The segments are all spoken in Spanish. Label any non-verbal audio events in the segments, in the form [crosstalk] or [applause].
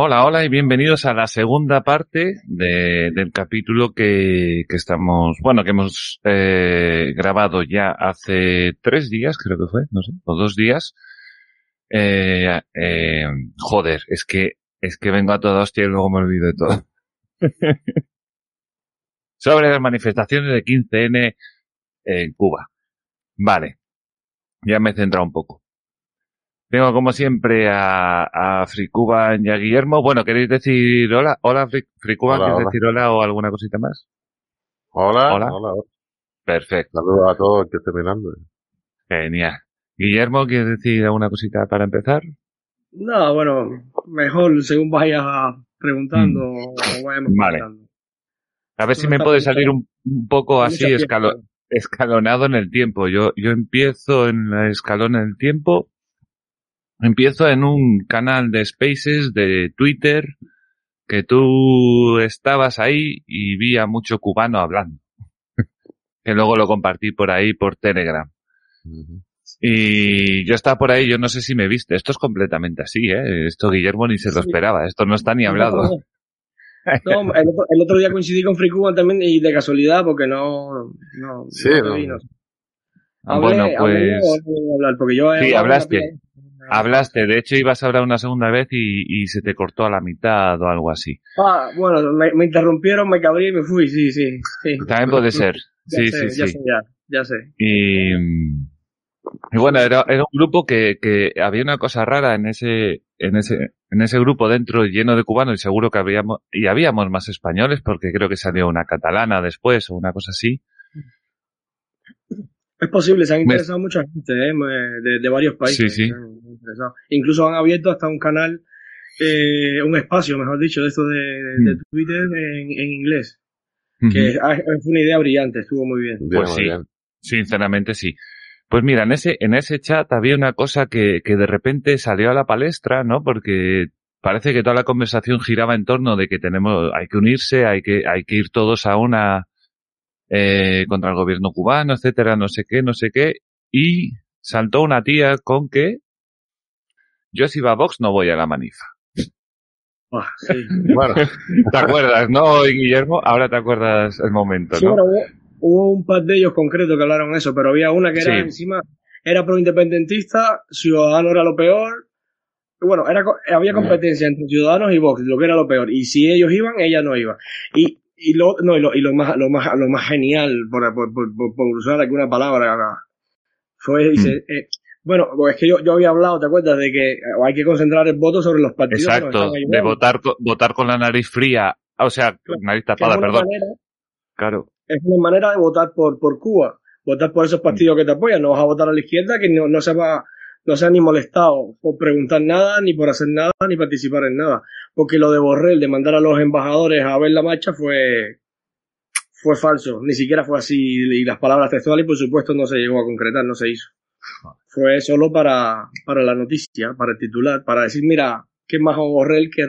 Hola, hola y bienvenidos a la segunda parte de, del capítulo que, que, estamos, bueno, que hemos eh, grabado ya hace tres días, creo que fue, no sé, o dos días. Eh, eh, joder, es que, es que vengo a toda hostia y luego me olvido de todo. [laughs] Sobre las manifestaciones de 15N en Cuba. Vale. Ya me he centrado un poco. Tengo como siempre a, a Fricuba y a Guillermo. Bueno, ¿queréis decir hola? Hola, Fricuba, Hola, ¿quieres hola. decir hola o alguna cosita más? Hola, Hola. Perfecto, Saludos a todos que estén mirando. genial. Guillermo, ¿quieres decir alguna cosita para empezar? No, bueno, mejor según vayas preguntando o vayamos Mm. Vale. A ver si me puede salir un, un poco así escalo- escalonado en el tiempo. Yo, yo empiezo en la escalón en el tiempo. Empiezo en un canal de Spaces de Twitter que tú estabas ahí y vi a mucho cubano hablando. [laughs] que luego lo compartí por ahí por Telegram. Y yo estaba por ahí, yo no sé si me viste. Esto es completamente así, ¿eh? Esto Guillermo ni se lo Sí. esperaba. Esto no está ni hablado. No, [laughs] el, otro, el otro día coincidí con Free Cuban también y de casualidad porque no, no, Sí, no te no. vi, no sé. bueno, hablé pues... hablar porque yo he Sí, hablaste. Hablaste, de hecho ibas a hablar una segunda vez y, y se te cortó a la mitad o algo así. Ah, bueno, me, me interrumpieron, me cabrí y me fui, sí, sí, sí. También puede ser. Ya Sí, sé, sí, ya sí. sé, ya, ya sé. Y, y bueno, era, era un grupo que, que había una cosa rara en ese, en ese, en ese grupo dentro lleno de cubanos y seguro que habíamos, y habíamos más españoles porque creo que salió una catalana después o una cosa así. Es posible, se han Me- interesado mucha gente ¿eh? Me- de, de varios países. Sí, sí. se han interesado. Incluso han abierto hasta un canal, eh, un espacio, mejor dicho, de esto de, de Mm. Twitter en, en inglés. Que ah, fue una idea brillante, estuvo muy bien. Pues sí. bien. Sinceramente sí. Pues mira, en ese, en ese chat había una cosa que, que de repente salió a la palestra, ¿no? Porque parece que toda la conversación giraba en torno de que tenemos, hay que unirse, hay que, hay que ir todos a una, eh, contra el gobierno cubano, etcétera, no sé qué, no sé qué. Y saltó una tía con que yo si va a Vox no voy a la manifa. Ah, sí. [laughs] Bueno, ¿Te acuerdas, no, Guillermo? Ahora te acuerdas el momento, Sí, ¿no? bueno, hubo, hubo un par de ellos concretos que hablaron eso, pero había una que era Sí. encima, era pro-independentista, Ciudadano era lo peor. Bueno, era, co- había competencia entre Ciudadanos y Vox, lo que era lo peor. Y si ellos iban, ella no iba. Y, y lo, no, y lo, y lo más, lo más, lo más genial, por, por, por, por- usar alguna palabra, fue, dice, Mm. eh, bueno, pues es que yo, yo había hablado, ¿te acuerdas? De que eh, hay que concentrar el voto sobre los partidos. Exacto, de votar, votar con la nariz fría, o sea, Claro, nariz tapada, perdón. manera- Claro. es una manera de votar por, por Cuba, votar por esos partidos que te apoyan, no vas a votar a la izquierda que no, no se va, no se ni molestado por preguntar nada, ni por hacer nada, ni participar en nada. Porque lo de Borrell, de mandar a los embajadores a ver la marcha fue, fue falso, ni siquiera fue así, y las palabras textuales, por supuesto, no se llegó a concretar, no se hizo. Fue solo para, para la noticia, para el titular, para decir, mira, qué más Borrell que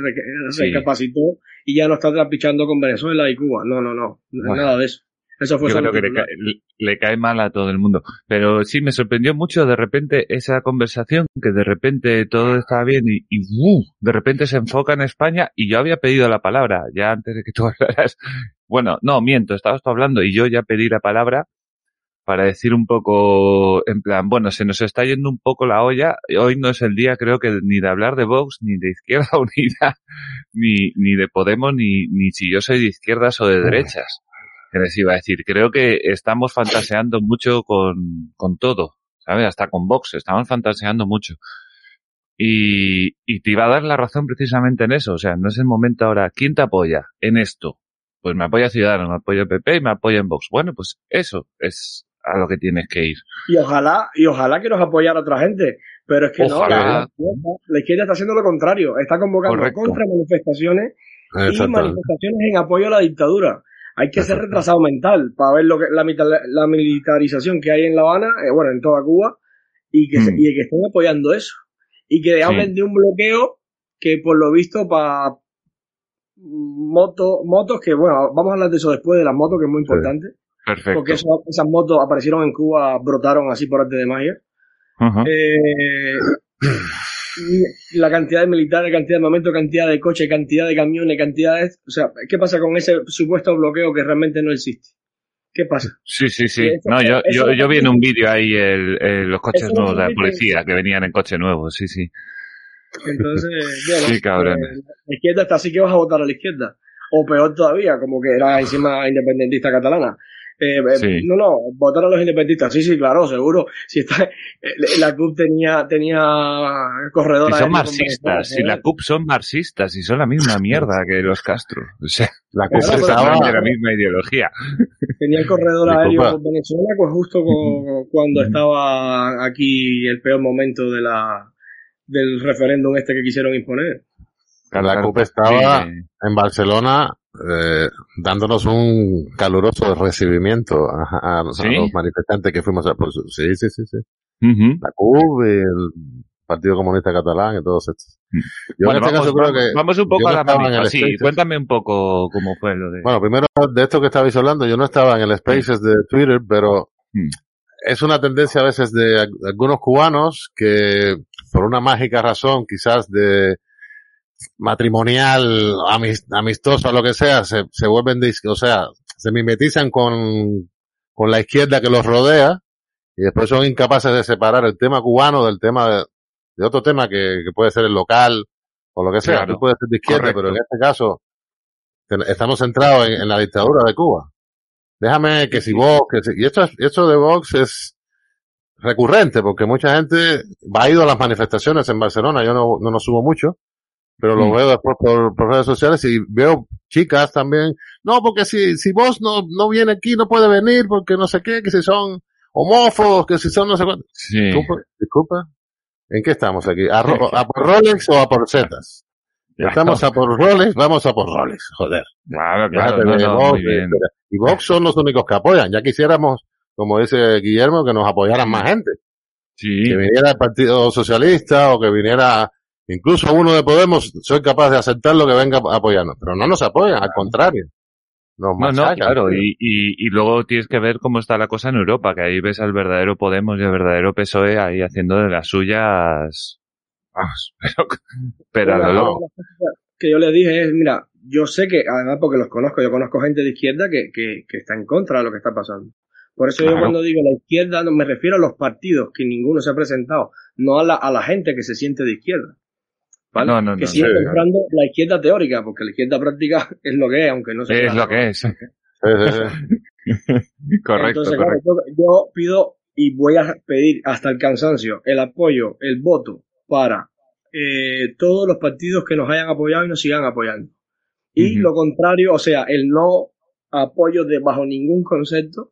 Sí. recapacitó y ya no está trapichando con Venezuela y Cuba. No, no, no, Bueno. nada de eso. Eso fue Yo creo que le titular. cae, le- le cae mal a todo el mundo. Pero sí, me sorprendió mucho de repente esa conversación, que de repente todo estaba bien y, y ¡uh! de repente se enfoca en España y yo había pedido la palabra, ya antes de que tú [laughs] hablaras. Bueno, no, miento, estabas tú hablando y yo ya pedí la palabra para decir un poco, en plan, bueno, se nos está yendo un poco la olla. Hoy no es el día, creo que ni de hablar de Vox, ni de Izquierda [laughs] Unida, ni, ni de Podemos, ni, ni si yo soy de izquierdas o de derechas. Que les iba a decir, creo que estamos fantaseando mucho con, con todo, ¿sabes? Hasta con Vox, estamos fantaseando mucho. Y, y te iba a dar la razón precisamente en eso, o sea, no es el momento ahora, ¿quién te apoya en esto? Pues me apoya Ciudadanos, me apoya PP y me apoya en Vox. Bueno, pues eso es a lo que tienes que ir. Y ojalá, y ojalá que nos apoyara otra gente. Pero es que no, Ojalá. la, la izquierda está haciendo lo contrario. Está convocando Correcto. contra manifestaciones y manifestaciones en apoyo a la dictadura. Hay que ser retrasado mental para ver lo que la, la militarización que hay en La Habana, eh, bueno, en toda Cuba, y que, se- Mm. y que estén apoyando eso. Y que hablen de un bloqueo que por lo visto para moto, motos, que bueno, vamos a hablar de eso después de las motos, que es muy importante, Perfecto. porque eso- esas motos aparecieron en Cuba, brotaron así por arte de magia. Ajá. Eh, la cantidad de militares, cantidad de momentos, cantidad de coches, cantidad de camiones, cantidad de... O sea, ¿qué pasa con ese supuesto bloqueo que realmente no existe? ¿Qué pasa? Sí, sí, sí. No, yo, yo, yo vi en un vídeo ahí el, el, los coches nuevos de la policía que venían en coche nuevo, sí, sí. Entonces, [laughs] bueno, Sí, cabrón. eh, la izquierda está así que vas a votar a la izquierda. O peor todavía, como que era encima independentista catalana. Eh, eh, Sí. No, no, votar a los independentistas. Sí, sí, claro, seguro. Si está, eh, la CUP tenía, tenía corredor Si son marxistas, si la CUP son marxistas, y son la misma [laughs] mierda que los Castro. O sea, La Claro, CUP pero estaba, exactamente la misma ideología. Tenía el corredor aéreo con Venezuela, pues justo con- cuando estaba aquí el peor momento de la, del referéndum este que quisieron imponer. la CUP estaba en Barcelona eh, dándonos un caluroso recibimiento a, a- a ¿Sí? los manifestantes que fuimos a por sí, sí, sí, sí. La CUP, y el Partido Comunista Catalán y todos estos. Yo Bueno, en este vamos, caso creo que vamos un poco yo a la el Sí, Spaces. cuéntame un poco cómo fue lo de... Bueno, primero de esto que estabais hablando, yo no estaba en el Spaces de Twitter, pero Mm. es una tendencia a veces de algunos cubanos que por una mágica razón, quizás de matrimonial, amis- amistosa, lo que sea, se, se vuelven, o sea, se mimetizan con, con la izquierda que los rodea y después son incapaces de separar el tema cubano del tema de, de otro tema que, que puede ser el local o lo que sea. Claro. Tú puedes ser de izquierda, Correcto. pero en este caso estamos centrados en, en la dictadura de Cuba. Déjame que si Vox, que si, y esto, es- esto de Vox es recurrente porque mucha gente va a ir a las manifestaciones en Barcelona, yo no, no, no subo mucho, pero lo Mm. veo después por, por redes sociales y veo chicas también, no, porque si, si vos no, no viene aquí no puede venir porque no sé qué, que si son homófobos, que si son no sé cuánto. Sí. Disculpa, disculpa. ¿En qué estamos aquí? ¿A, ro- a por Rolex o a por Zetas? Estamos a por Rolex, vamos a por Rolex, joder. Claro, claro, no, no, Vox. Y Vox son los únicos que apoyan. Ya quisiéramos, como dice Guillermo, que nos apoyaran más gente. Sí, Que viniera el Partido Socialista o que viniera incluso uno de Podemos, soy capaz de aceptarlo que venga a apoyarnos. Pero no nos apoyan, al contrario. Nos No, no, claro, y, y, y luego tienes que ver cómo está la cosa en Europa, que ahí ves al verdadero Podemos y al verdadero PSOE ahí haciendo de las suyas, vamos, [laughs] pero, pero lo cosa que yo le dije es, mira, yo sé que, además porque los conozco, yo conozco gente de izquierda que, que, que está en contra de lo que está pasando. Por eso yo cuando digo la izquierda, no me refiero a los partidos, que ninguno se ha presentado, no a la, a la gente que se siente de izquierda. ¿Vale? No, no, que no, sigue sí, comprando la izquierda teórica, porque la izquierda práctica [laughs] es lo que es, aunque no se Es lo que es. [laughs] [laughs] Correcto, Entonces, claro, correcto. yo, yo pido y voy a pedir hasta el cansancio el apoyo, el voto para eh, todos los partidos que nos hayan apoyado y nos sigan apoyando. Y lo contrario, o sea, el no apoyo de bajo ningún concepto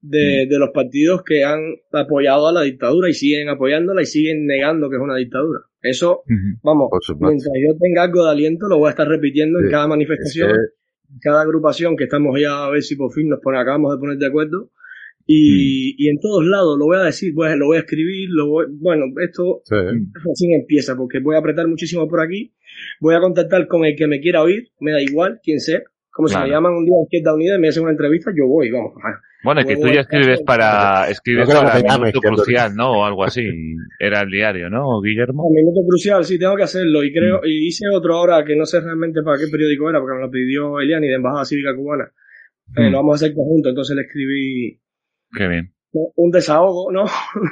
de, de los partidos que han apoyado a la dictadura y siguen apoyándola y siguen negando que es una dictadura. Eso, vamos, mientras yo tenga algo de aliento, lo voy a estar repitiendo en cada Es manifestación que- cada agrupación que estamos ya a ver si por fin nos pone, acabamos de poner de acuerdo. Y, y en todos lados lo voy a decir, voy a- lo voy a escribir, lo voy, bueno, esto sí. recién empieza porque voy a apretar muchísimo por aquí, voy a contactar con el que me quiera oír, me da igual quién sea, como si Claro. me llaman un día a Izquierda Unida y me hacen una entrevista, yo voy, vamos. Bueno, que tú ya escribes para, escribes No para Minuto Crucial, ¿no? O algo así. Era el diario, ¿no, Guillermo? Un minuto crucial, sí, tengo que hacerlo. Y creo, y hice otro ahora que no sé realmente para qué periódico era, porque me lo pidió Eliani de Embajada Cívica Cubana. Eh, Mm. lo vamos a hacer conjunto, entonces le escribí Qué bien. Un desahogo, ¿no?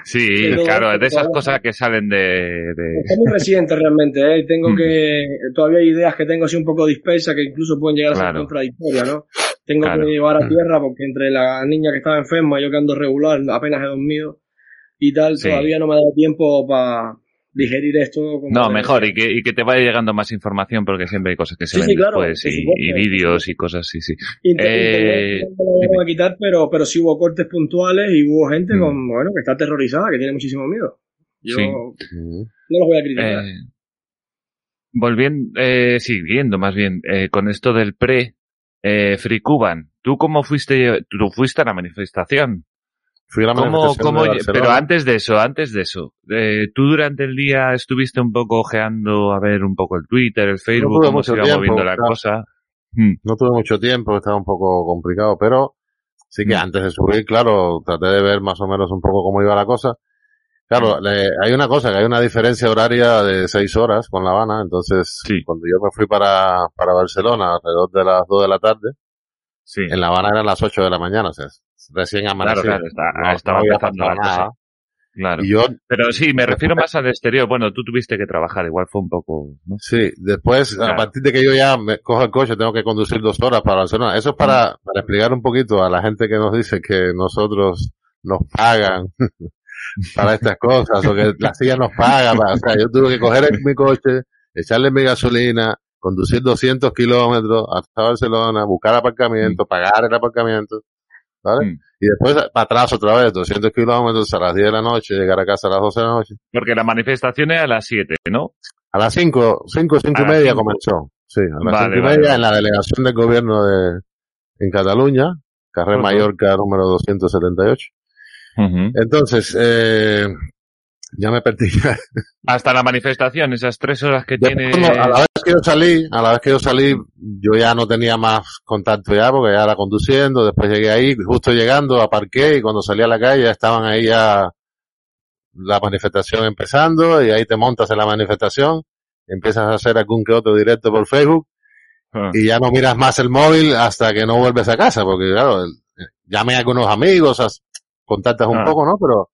Sí, [laughs] Pero- claro, de esas cosas que salen de... de- Está muy reciente realmente, ¿eh? Tengo Mm. que, todavía hay ideas que tengo así un poco dispersas que incluso pueden llegar a ser contradictorias, ¿no? Tengo Claro. que llevar a Mm. tierra porque entre la niña que estaba enferma, yo que ando regular, apenas he dormido y tal, Sí. todavía no me ha dado tiempo para digerir esto. como No, mejor, y que, y que te vaya llegando más información porque siempre hay cosas que se Sí, ven sí, claro, después y, vídeos y cosas, sí, sí. Inter- Eh, Internet no lo vamos a quitar, pero, pero sí hubo cortes puntuales y hubo gente Mm. con, bueno, que está aterrorizada, que tiene muchísimo miedo. Yo Sí. No los voy a criticar. Eh, volviendo, eh, siguiendo más bien, eh, con esto del pre, eh, Free Cuban, ¿tú cómo fuiste, tú fuiste a la manifestación? Fui a la ¿Cómo, cómo, de pero antes de eso, antes de eso, eh, tú durante el día estuviste un poco ojeando a ver un poco el Twitter, el Facebook, tuve cómo mucho se iba tiempo, moviendo la cosa. No tuve mucho tiempo, estaba un poco complicado, pero sí que Mm. antes de subir, claro, traté de ver más o menos un poco cómo iba la cosa. Claro, le- hay una cosa, que hay una diferencia horaria de seis horas con La Habana, entonces Sí. cuando yo me fui para, para Barcelona alrededor de las dos de la tarde, Sí. en La Habana eran las ocho de la mañana, o sea, recién Claro, amanecido. claro, No- estaba había empezando la cosa. Claro. Y yo, Pero sí, me refiero más al exterior. Bueno, tú tuviste que trabajar, igual fue un poco, ¿no? sí, después, a Claro. partir de que yo ya me cojo el coche, tengo que conducir dos horas para Barcelona. Eso es para, Mm. para explicar un poquito a la gente que nos dice que nosotros nos pagan [laughs] para estas cosas, o que la silla nos paga. para- o sea, yo tuve que coger mi coche, echarle mi gasolina, conducir 200 kilómetros hasta Barcelona, buscar aparcamiento, pagar el aparcamiento, ¿vale? Mm. Y después para atrás otra vez, 200 kilómetros a las 10 de la noche, llegar a casa a las 12 de la noche. Porque la manifestación es a las 7, ¿no? A las 5, 5, 5 A y media cinco. comenzó. Sí, a las Vale, 5 y vale, media vale. en la delegación del gobierno de, en Cataluña, Carrer Ujú. Mallorca número 278. Ujú. Entonces, eh, ya me perdí. Hasta la manifestación, esas tres horas que tiene... cuando- a la vez que yo salí, a la vez que yo salí, yo ya no tenía más contacto ya, porque ya era conduciendo, después llegué ahí, justo llegando, aparqué, y cuando salí a la calle ya estaban ahí ya la manifestación empezando, y ahí te montas en la manifestación, empiezas a hacer algún que otro directo por Facebook, Ah. y ya no miras más el móvil hasta que no vuelves a casa, porque claro, el- llamé a algunos amigos, as- contactas un Ah. poco, ¿no? Pero,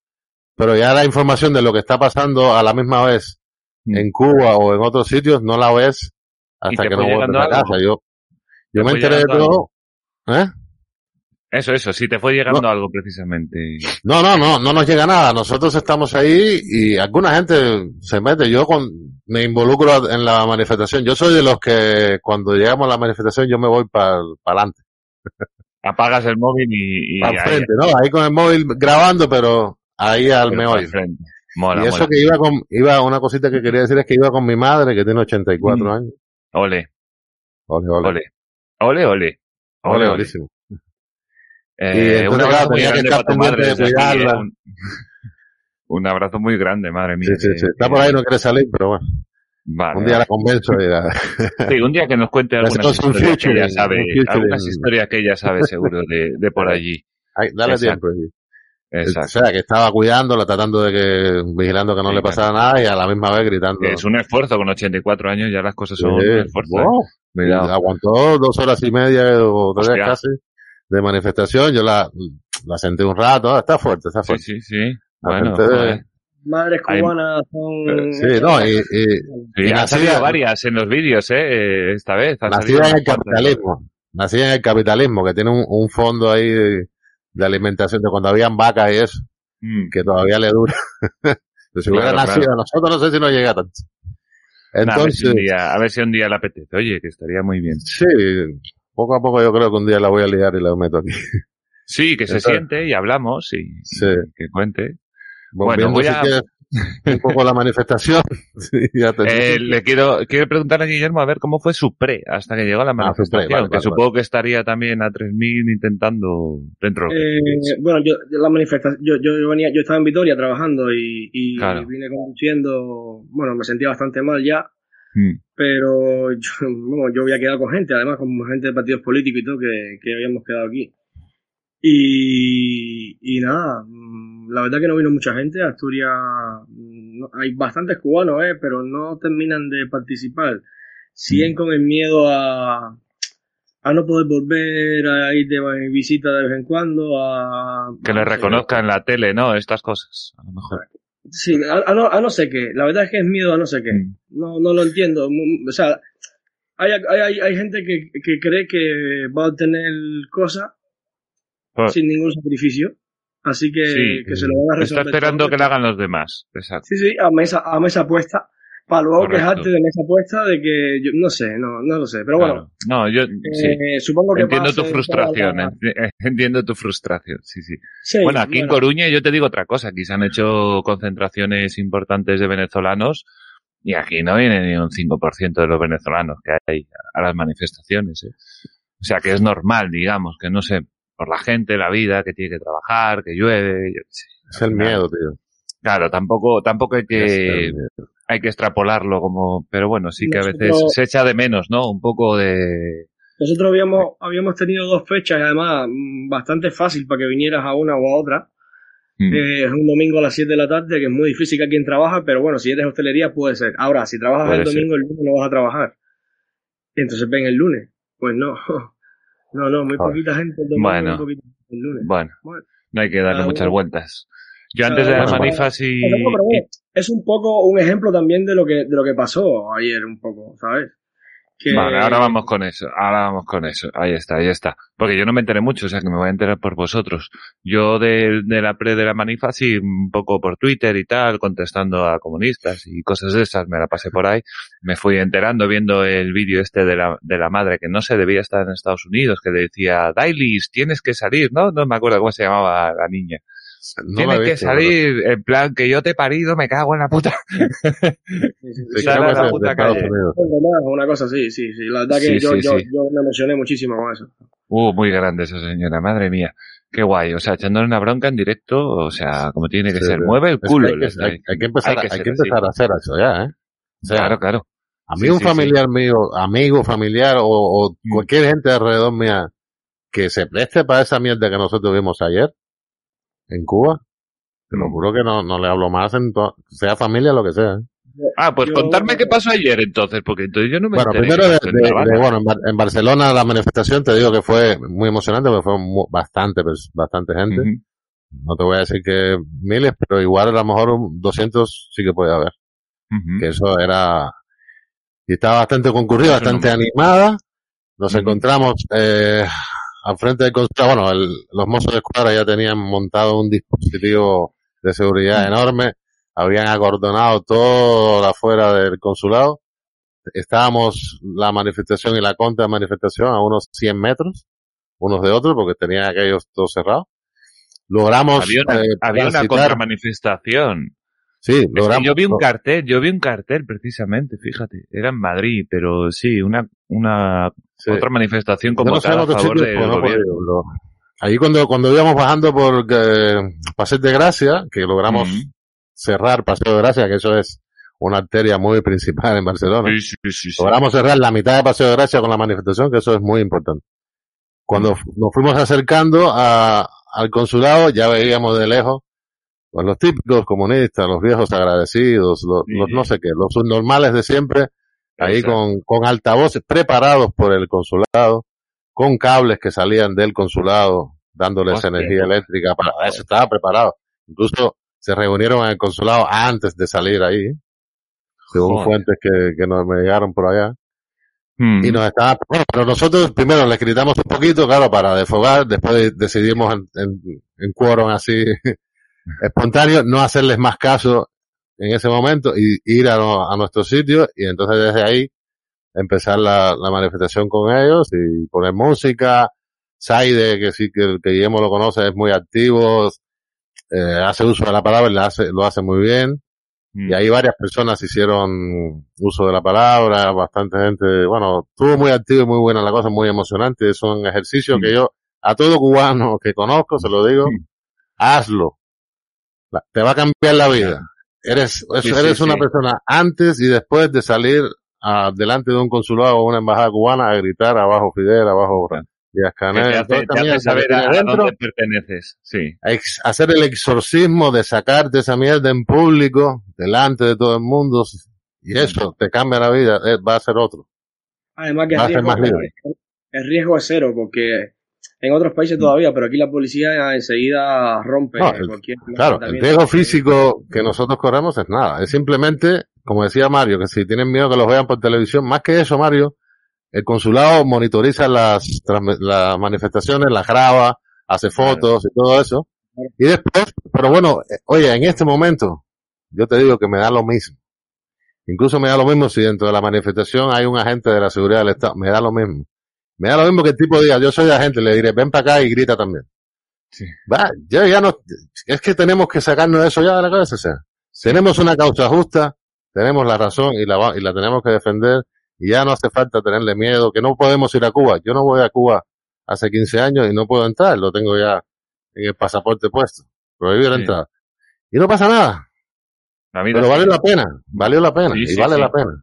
pero ya la información de lo que está pasando a la misma vez Mm. en Cuba o en otros sitios no la ves hasta que no vuelves a casa. Yo, yo me enteré de todo. ¿Eh? Eso, eso, sí te fue llegando algo precisamente. No, no, no, no nos llega nada. Nosotros estamos ahí y alguna gente se mete. Yo con, me involucro en la manifestación. Yo soy de los que cuando llegamos a la manifestación yo me voy para adelante, Apagas el móvil y... y para ahí- frente, ¿no? Ahí con el móvil grabando, pero ahí al meollo. Mola, Y eso mola. que iba con, iba, una cosita que quería decir es que iba con mi madre que tiene 84 Mm. años. Ole, Ole, ole. ole. Ole, ole. Ole, Ole. Eh, entonces, un abrazo claro, madre de cuidarla. un, [laughs] un abrazo muy grande, madre mía. Sí, sí, sí. Está por ahí, no quiere salir, pero bueno. Vale, Un día la convenzo y la... Sí, un día que nos cuente [laughs] algunas historias que ella sabe, algunas historias que ella sabe seguro de, de por allí. Ay, dale Exacto. tiempo. Sí. O Exacto. sea, que estaba cuidándola, tratando de que, vigilando que no Sí, le pasara nada y a la misma vez gritando. Es un esfuerzo, con 84 años ya las cosas son Sí, un esfuerzo. ¿eh? wow. Cuidado. Aguantó dos horas y media o tres Hostia. casi de manifestación. Yo la, la senté un rato. Está fuerte, está Sí, fuerte. sí, sí. La Bueno, gente- joder. Madres cubanas son... Sí, no, y, y Sí, Y han nacida- salido varias en los vídeos, ¿eh? Esta vez. nacida en el capitalismo. Nacida en el capitalismo, que tiene un, un fondo ahí de, alimentación de cuando habían vacas y eso. Mm. que todavía le dura. [laughs] Si hubiera Claro, nacido claro. nosotros, no sé si nos llega tanto. Nah, a, ver si Entonces, un día, a ver si un día le apetece. Oye, que estaría muy bien. sí, poco a poco yo creo que un día la voy a liar y la meto aquí. Sí, que se siente y hablamos y, Sí. y que cuente. Volviendo voy si a- quieres, un poco la manifestación. [laughs] Sí, ya te Eh, le quiero, quiero preguntarle a Guillermo a ver cómo fue su pre hasta que llegó a la Ah, pre, manifestación, vale, que vale, supongo que estaría también a 3.000 intentando dentro. Eh, bueno, yo la manifestación, yo, yo, yo venía, yo estaba en Vitoria trabajando y, y Claro. vine conduciendo, bueno, me sentía bastante mal ya, Mm. pero [laughs] yo, bueno, yo había quedado con gente, además con gente de partidos políticos y todo que, que habíamos quedado aquí. Y, y nada, mm, la verdad que no vino mucha gente, Asturias, mm, no- hay bastantes cubanos, eh, pero no terminan de participar. Siguen Mm. con el miedo a, a no poder volver a ir de visita de vez en cuando, a... Que le reconozca en la tele, ¿no? Estas cosas, a lo mejor. Sí, a, a no, a no sé qué. La verdad es que es miedo a no sé qué. No, no lo entiendo. O sea, hay, hay, hay, hay gente que, que cree que va a obtener cosas Sin ningún sacrificio. Así que, Sí. que se lo van a está resolver. esperando todo. que le hagan los demás. Exacto. Sí, sí, a mesa, a mesa puesta. Para luego Correcto. quejarte de mesa puesta de que yo no sé, no, no lo sé. Pero bueno, Claro. No, yo sí. eh, supongo que Entiendo tu frustración, la- enti- [laughs] entiendo tu frustración, sí, sí. Sí, Bueno, aquí en. Coruña yo te digo otra cosa, aquí se han hecho concentraciones importantes de venezolanos y aquí no viene ni un 5% de los venezolanos que hay a las manifestaciones. ¿eh? O sea que es normal, digamos, que no sé, por la gente, la vida, que tiene que trabajar, que llueve. yo. Es el miedo, tío. Claro, tampoco, tampoco hay que, hay que extrapolarlo como, pero bueno, sí que a veces se echa de menos, ¿no? Un poco de, Nosotros habíamos, habíamos tenido dos fechas, además, mm, bastante fácil para que vinieras a una o a otra. Mm. Eh, es un domingo a las 7 de la tarde, que es muy difícil que quien trabaja, pero bueno, si eres hostelería puede ser. Ahora, si trabajas el domingo, el lunes no vas a trabajar. Entonces ven el lunes. Pues no. [laughs] No, no, muy poquita gente el domingo, bueno, muy poquita el lunes. Bueno, no hay que darle muchas vueltas. Yo antes de las manifas y... Es un poco un ejemplo también de lo que, de lo que pasó ayer, un poco, ¿sabes? Vale, ahora vamos con eso, ahora vamos con eso. Ahí está, ahí está. Porque yo no me enteré mucho, o sea que me voy a enterar por vosotros. Yo de, de la pre de la manifa, sí, un poco por Twitter y tal, contestando a comunistas y cosas de esas, me la pasé por ahí. Me fui enterando viendo el vídeo este de la, de la madre que no se debía estar en Estados Unidos, que decía, Dailis, tienes que salir, ¿no? No me acuerdo cómo se llamaba la niña. Tienes que salir, en plan, que yo te he parido, me cago en la puta. [laughs] la puta calle. Una cosa así, sí, sí. La verdad que yo, yo, yo, me emocioné muchísimo con eso. Uh, muy grande esa señora, madre mía. Qué guay, o sea, echándole una bronca en directo, o sea, como tiene que ser. Mueve el culo. Hay que, empezar, hay que, empezar a hacer eso ya, ¿eh? claro, claro. A mí un familiar mío, amigo, familiar o, o mm. cualquier gente alrededor mía que se preste para esa mierda que nosotros vimos ayer, en Cuba. Te lo mm. juro que no, no le hablo más, en sea familia, lo que sea. Ah, pues contarme qué pasó ayer entonces, porque entonces yo no me Bueno, primero de, bueno, en, Barcelona la manifestación te digo que fue muy emocionante, porque fue bastante, pues, bastante gente. No te voy a decir que miles, pero igual a lo mejor 200 sí que puede haber. Que eso era, y estaba bastante concurrido, bastante animada. Nos encontramos, eh, al frente del consulado, bueno, los mozos de escuadra ya tenían montado un dispositivo de seguridad mm. enorme, habían acordonado todo afuera del consulado. Estábamos la manifestación y la contra manifestación a unos 100 metros, unos de otros, porque tenían aquellos todos cerrados. Logramos. Había una, eh, había una contramanifestación. Sí, logramos. yo vi un cartel, yo vi un cartel precisamente, fíjate, era en Madrid, pero sí, una, una otra manifestación como tal a favor del gobierno. Ahí cuando, cuando íbamos bajando por eh, Paseo de Gracia, que logramos cerrar Paseo de Gracia, que eso es una arteria muy principal en Barcelona. Sí, sí, sí, logramos cerrar la mitad de Paseo de Gracia con la manifestación, que eso es muy importante. Cuando nos fuimos acercando a, al consulado, ya veíamos de lejos pues los típicos comunistas, los viejos agradecidos, los, no sé qué, los normales de siempre, ahí con, con altavoces preparados por el consulado, con cables que salían del consulado, dándoles energía eléctrica, para eso estaba preparado. Incluso se reunieron en el consulado antes de salir ahí, según fuentes que, que nos me llegaron por allá. Y nos estaba, bueno, pero nosotros primero les gritamos un poquito, claro, para desfogar, después decidimos en, en, en quórum así espontáneo, no hacerles más caso en ese momento y ir a, a nuestro sitio y entonces desde ahí empezar la, la, manifestación con ellos y poner música. Saide, que sí que, que Guillermo lo conoce, es muy activo, eh, hace uso de la palabra y lo hace, lo hace muy bien. Mm. Y ahí varias personas hicieron uso de la palabra, bastante gente, bueno, estuvo muy activo y muy buena la cosa, muy emocionante. Es un ejercicio que mm. yo, a todo cubano que conozco, se lo digo, mm. hazlo te va a cambiar la vida. Eres, eres una persona antes y después de salir a, delante de un consulado o una embajada cubana a gritar abajo Fidel, abajo Díaz Canel. Te saber a, dónde perteneces. Sí. hacer el exorcismo de sacarte esa mierda en público, delante de todo el mundo. Y eso te cambia la vida. Eh, va a ser otro. Además que el riesgo es cero porque en otros países mm. todavía, pero aquí la policía enseguida rompe cualquier. Claro, el riesgo físico que nosotros corremos es nada. Es simplemente, como decía Mario, que si tienen miedo que los vean por televisión, más que eso, Mario, el consulado monitoriza las, las manifestaciones, las graba, hace fotos y todo eso. Y después, pero bueno, eh, oye, en este momento, yo te digo que me da lo mismo. Incluso me da lo mismo si dentro de la manifestación hay un agente de la seguridad del Estado, me da lo mismo. Me da lo mismo que el tipo diga, yo soy agente, le diré, ven para acá y grita también. Sí. Va, ya, ya no, es que tenemos que sacarnos eso ya de la cabeza, o sea. Tenemos una causa justa, tenemos la razón y la, y la tenemos que defender y ya no hace falta tenerle miedo, que no podemos ir a Cuba. Yo no voy a Cuba hace 15 años y no puedo entrar, lo tengo ya en el pasaporte puesto, prohibido la entrada. Y no pasa nada. Pero vale la pena, valió la pena y vale la pena.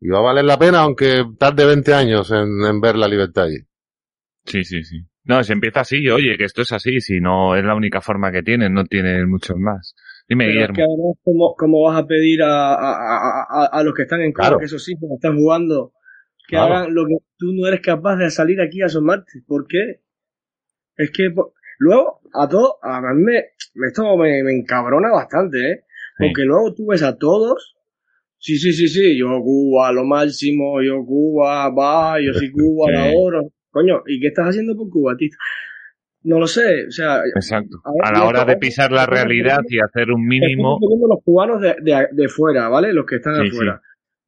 Y va a valer la pena, aunque tarde 20 años en, ver la libertad allí. Sí, sí, sí. No, se empieza así, oye, que esto es así, si no es la única forma que tienen, no tienen muchos más. Dime, Pero es Guillermo. que además, ¿cómo, cómo vas a pedir a, a, a, los que están en Cuba, Claro. que eso sí, que están jugando, que Claro. hagan lo que tú no eres capaz de salir aquí a asomarte? ¿Por qué? Es que po- luego, a todo, a mí me, esto me, me encabrona bastante, ¿eh? Sí. Porque luego tú ves a todos, sí, sí, sí, sí, yo Cuba, lo máximo, yo Cuba, va, yo sí Cuba, la oro. Coño, ¿y qué estás haciendo por Cuba, tío? No lo sé, o sea, Exacto. A ver, A y la hora de pisar la realidad y hacer un mínimo, los cubanos de, de, de fuera, ¿vale? Los que están Sí, afuera.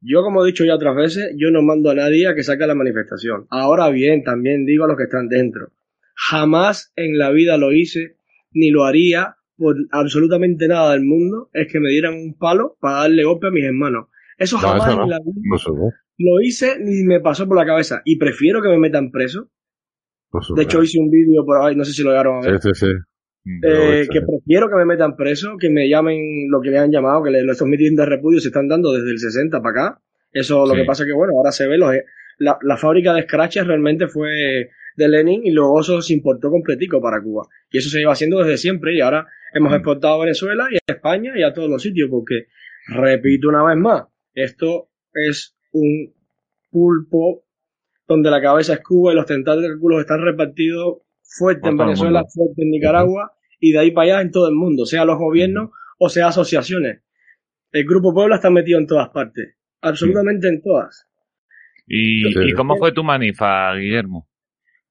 Yo, como he dicho ya otras veces, yo no mando a nadie a que saque la manifestación. Ahora bien, también digo a los que están dentro. Jamás en la vida lo hice, ni lo haría por absolutamente nada del mundo, es que me dieran un palo para darle golpe a mis hermanos. Eso No, jamás eso no. en la vida lo hice ni me pasó por la cabeza. Y prefiero que me metan preso. De hecho, hice un vídeo por ahí, no sé si lo llegaron a ver. Sí, Eh, que prefiero que me metan preso, que me llamen lo que le han llamado, que le- estos mítines de repudio se están dando desde el 60 para acá. Eso lo que pasa que, bueno, ahora se ve, los, la, la fábrica de scratches realmente fue de Lenin y luego eso se importó completico para Cuba. Y eso se lleva haciendo desde siempre y ahora hemos Mm. exportado a Venezuela y a España y a todos los sitios porque, repito una vez más, esto es un pulpo donde la cabeza es Cuba y los tentáculos están repartidos fuerte en Venezuela, fuerte en Nicaragua y de ahí para allá en todo el mundo, sea los gobiernos o sea asociaciones. El Grupo Puebla está metido en todas partes, absolutamente en todas. ¿Y. ¿Y cómo fue tu manifa, Guillermo?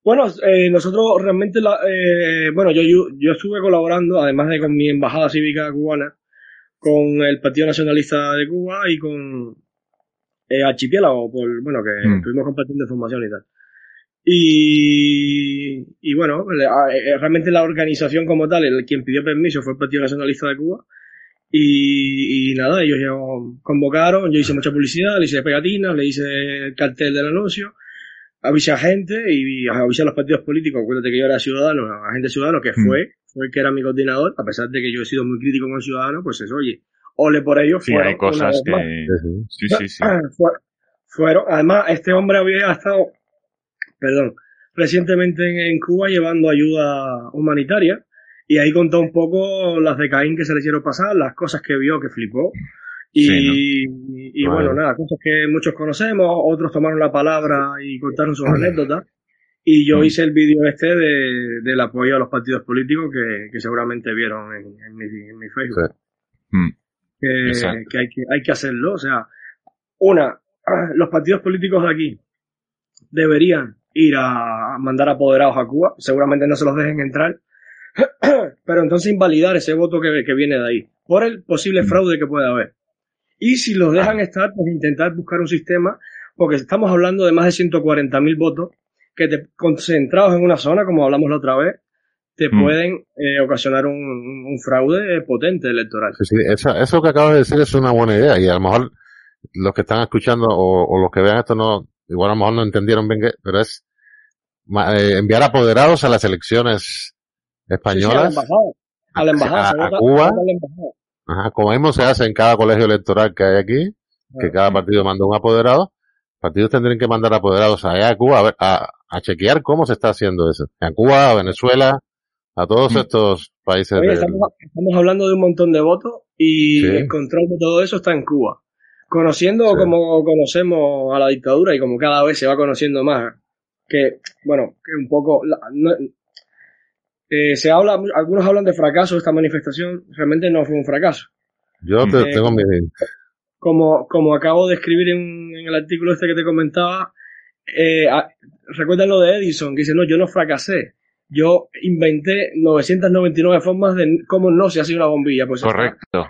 Bueno, eh, nosotros realmente, la, eh, bueno, yo, yo, yo estuve colaborando, además de con mi embajada cívica cubana, con el Partido Nacionalista de Cuba y con eh, Archipiélago, por, bueno, que Mm. estuvimos compartiendo información y tal. Y, y bueno, a- eh, realmente la organización como tal, el, quien pidió permiso fue el Partido Nacionalista de Cuba. Y, y nada, ellos ya convocaron, yo hice mucha publicidad, le hice pegatinas, le hice el cartel del anuncio, avisé a gente y avisé a los partidos políticos, acuérdate que yo era ciudadano, agente ciudadano, que Mm. fue, fue el que era mi coordinador, a pesar de que yo he sido muy crítico con el ciudadano, pues eso, oye, ole por ellos, Sí, fueron hay cosas que... Sí, sí. Sí, sí, sí. Fue- fueron, además, este hombre había estado, perdón, recientemente en, en Cuba llevando ayuda humanitaria y ahí contó un poco las de Caín que se le hicieron pasar, las cosas que vio, que flipó. Y, Sí, y Bueno. bueno, nada, cosas que muchos conocemos, otros tomaron la palabra y contaron sus anécdotas. Y yo Mm. hice el vídeo este de, del apoyo a los partidos políticos que, que seguramente vieron en, en mi, en mi Facebook Sí. Mm, que, que hay que hay que hacerlo. O sea, una, [clears throat] los partidos políticos de aquí deberían ir a mandar apoderados a Cuba. Seguramente no se los dejen entrar. [clears throat] Pero entonces invalidar ese voto que, que viene de ahí por el posible fraude que pueda haber. Y si los dejan estar, pues intentar buscar un sistema, porque estamos hablando de más de 140.000 votos que te, concentrados en una zona, como hablamos la otra vez, te Mm. pueden eh, ocasionar un, un fraude potente electoral. Sí, sí, eso, eso que acabas de decir es una buena idea y a lo mejor los que están escuchando o, o los que vean esto no, igual a lo mejor no entendieron bien qué, pero es eh, enviar apoderados a las elecciones sí, a la españolas, embajada. A la embajada. a- Cuba. la embajada. Ajá, como mismo se hace en cada colegio electoral que hay aquí, que cada partido manda un apoderado, partidos tendrían que mandar apoderados allá a Cuba a, ver, a, a chequear cómo se está haciendo eso. A Cuba, a Venezuela, a todos Mm. estos países Oye, estamos, estamos hablando de un montón de votos y Sí. el control de todo eso está en Cuba. Conociendo Sí. como conocemos a la dictadura y como cada vez se va conociendo más, que, bueno, que un poco... la- no- eh, se habla, algunos hablan de fracaso de esta manifestación, realmente no fue un fracaso. Yo te- Eh, tengo mi, como, como acabo de escribir en, en el artículo este que te comentaba, eh, a- recuerdan lo de Edison, que dice, no, yo no fracasé. Yo inventé 999 formas de cómo no se hace una bombilla. Pues Correcto.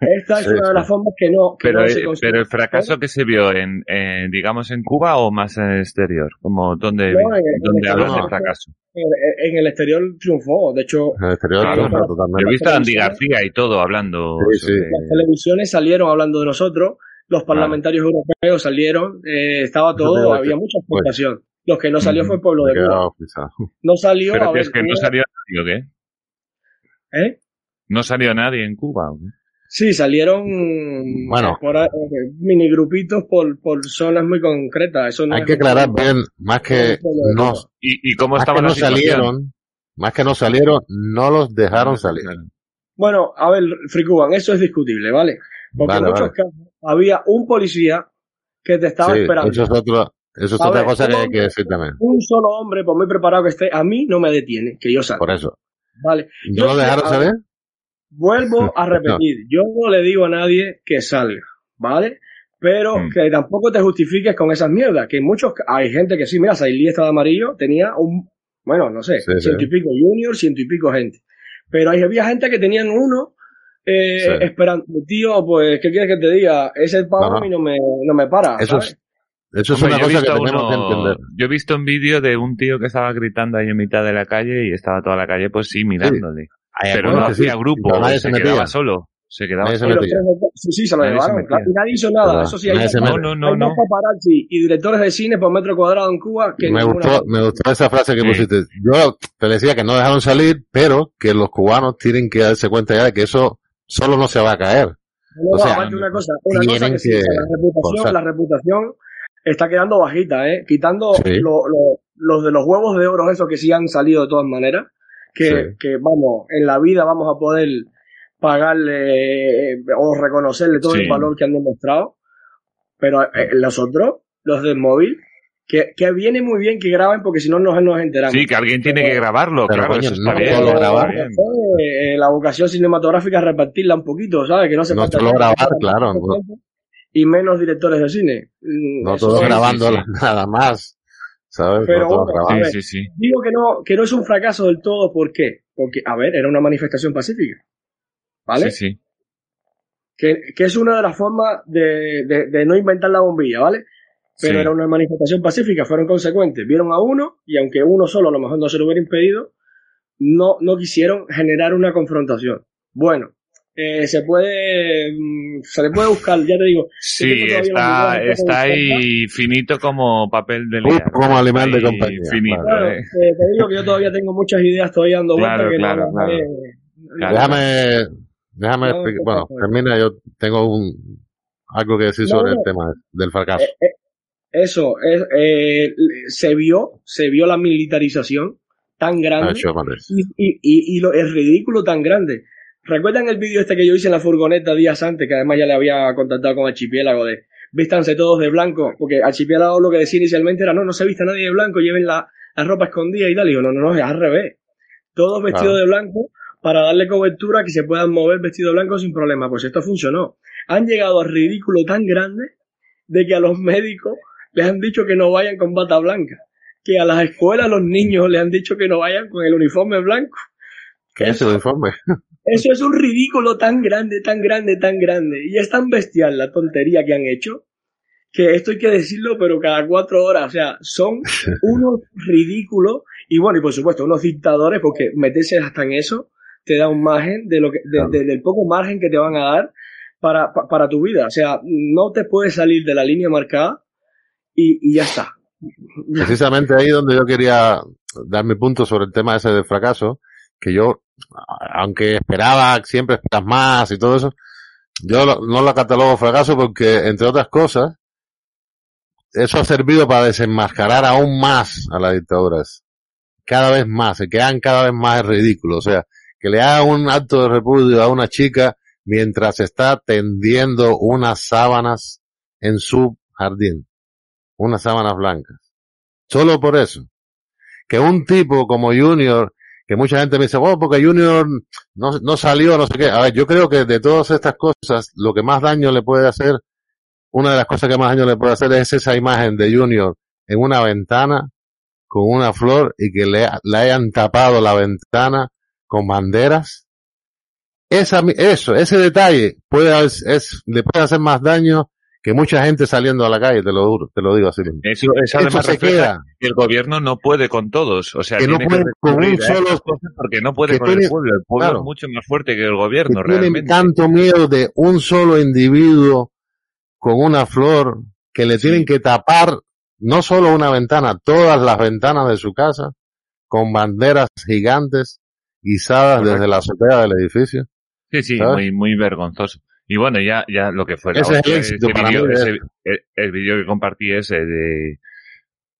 Esta es Sí, una de las formas que no, que Pero, no se eh, consigue. pero el fracaso que se vio en, en, digamos, en Cuba o más en el exterior, como donde, No, donde en el hablan de fracaso. En, en el exterior triunfó. De hecho, en el exterior Claro, triunfa claro. Yo he totalmente. visto a Andy García y todo hablando. Sí, sí. sobre- las televisiones salieron hablando de nosotros, los parlamentarios europeos salieron, eh, estaba todo, había decir. mucha expectación. Los que no salió fue el pueblo de Cuba. No salió, Pero a que ver, es que no salió nadie, ¿o qué? ¿eh? ¿No salió nadie en Cuba? Sí, salieron Bueno. por, eh, mini grupitos por, por zonas muy concretas. Eso no Hay es- que aclarar bien, más que no, ¿Y, y cómo más estaba que la no salieron, más que no salieron, no los dejaron salir. Bueno, a ver, Frikuban, eso es discutible, ¿vale? Porque Vale, en muchos vale. casos había un policía que te estaba Sí, esperando. eso es otro, eso es otra ver, cosa que un hay que decir también. Un solo hombre, por muy preparado que esté, a mí no me detiene, que yo salga. Por eso. ¿Vale? ¿No Yo lo dejaron salir? Vuelvo a repetir, yo no le digo a nadie que salga, ¿vale? Pero Mm. que tampoco te justifiques con esas mierdas, que muchos, hay gente que sí, mira, Sailí está de amarillo, tenía un, bueno, no sé, Sí, sí. ciento y pico junior, ciento y pico gente. Pero ahí había gente que tenían uno, eh, Sí. esperando, tío, pues, ¿qué quieres que te diga? Ese pavo No, no. a mí no me, no me para, Eso ¿sabes? es, eso es Hombre, una cosa que visto tenemos que uno- entender. Yo he visto un vídeo de un tío que estaba gritando ahí en mitad de la calle y estaba toda la calle, pues sí, mirándole. Hay Pero no sí, hacía grupo, nadie se, se metía. quedaba solo. Se quedaba Nadie se solo. tres- sí, sí, se lo Nadie se llevaron. nadie hizo nada. Pero Eso sí, hay, se No, no, no, hay no. paparazzi y directores de cine por metro cuadrado en Cuba que me ninguna gustó, me gustó esa frase que Sí. pusiste. Yo te decía que no dejaron salir, pero que los cubanos tienen que darse cuenta ya de que eso solo no se va a caer. No, O sea, aparte una cosa, una cosa que, sí, que la reputación, la reputación está quedando bajita, eh, quitando Sí. lo- lo- los de los huevos de oro esos que sí han salido de todas maneras, que, Sí. que vamos, en la vida vamos a poder pagarle eh, o reconocerle todo Sí. el valor que han demostrado, pero eh, los otros, los del móvil, que, que viene muy bien que graben porque si no nos, nos enteramos. Sí, que alguien tiene que grabarlo, Pero, claro, coño, eso está no bien. grabar. Eh, la vocación cinematográfica repartirla un poquito, ¿sabes? Que no se No falta solo tanto, grabar, claro, no. Y menos directores de cine. Mm, No eso todos sí. sí, grabando sí. [laughs] nada más. ¿Sabes? Pero no bueno, ver. Sí, sí, sí. Digo que no, que no es un fracaso del todo, ¿por qué? Porque, a ver, era una manifestación pacífica. ¿Vale? Sí, sí. Que, que es una de las formas de, de, de no inventar la bombilla, ¿vale? Pero Sí. era una manifestación pacífica, fueron consecuentes. Vieron a uno, y aunque uno solo a lo mejor no se lo hubiera impedido, no, no quisieron generar una confrontación. Bueno, eh, se puede, mm, se le puede buscar, ya te digo. Sí, tengo todavía está, está ahí finito como papel de como animal de compañía, Finito, Claro, eh. eh, te digo que yo todavía tengo muchas ideas todavía dando Claro, vueltas que claro, no, claro. eh, Claro. Déjame, déjame No, explicar. ¿qué Bueno, termina, yo tengo un, algo que decir No, sobre no. el tema del fracaso. Eh, eh, eso, es, eh, se vio, se vio la militarización tan grande y, y, y lo, el ridículo tan grande. ¿Recuerdan el vídeo este que yo hice en la furgoneta días antes, que además ya le había contactado con Archipiélago de vístanse todos de blanco? Porque Archipiélago lo que decía inicialmente era, no, no se vista nadie de blanco, lleven la, la ropa escondida y tal. Y digo, no, no, no, es al revés. Todos vestidos de blanco para darle cobertura que se puedan mover vestidos de blanco sin problema. Pues esto funcionó. Han llegado al ridículo tan grande de que a los médicos les han dicho que no vayan con bata blanca. Que a las escuelas los niños les han dicho que no vayan con el uniforme blanco. ¿Qué es el informe? Eso es un ridículo tan grande, tan grande, tan grande. Y es tan bestial la tontería que han hecho, que esto hay que decirlo, pero cada cuatro horas. O sea, son [laughs] unos ridículos. Y bueno, y por supuesto, unos dictadores, porque meterse hasta en eso te da un margen de lo que, de- de- del poco margen que te van a dar para, pa- para tu vida. O sea, no te puedes salir de la línea marcada y, y ya está. Precisamente ahí donde yo quería dar mi punto sobre el tema ese del fracaso, que yo, aunque esperaba, siempre esperas más y todo eso, yo no lo catalogo fracaso porque, entre otras cosas, eso ha servido para desenmascarar aún más a las dictaduras. Cada vez más, se quedan cada vez más ridículos. O sea, que le hagan un acto de repudio a una chica mientras está tendiendo unas sábanas en su jardín. Unas sábanas blancas. Solo por eso. Que un tipo como Junior, que mucha gente me dice, oh, porque Junior no, no salió, no sé qué. A ver, yo creo que de todas estas cosas, lo que más daño le puede hacer, una de las cosas que más daño le puede hacer es esa imagen de Junior en una ventana con una flor y que le, le hayan tapado la ventana con banderas. Esa, eso, ese detalle puede, es, es- le puede hacer más daño que mucha gente saliendo a la calle, te lo juro, te lo digo así mismo. Eso, eso además se queda. que el gobierno no puede con todos. O sea, Que no tiene puede que con un solo- porque no puede con el pueblo. El pueblo claro. es mucho más fuerte que el que gobierno, tienen realmente. tanto miedo de un solo individuo con una flor que le tienen que tapar no solo una ventana, todas las ventanas de su casa con banderas gigantes izadas Correcto. desde la azotea del edificio. Sí, sí, ¿Sabes? muy, muy vergonzoso. Y bueno, ya, ya lo que fue la Ese es el hostia, éxito ese ese- esto. el, el vídeo que compartí ese de,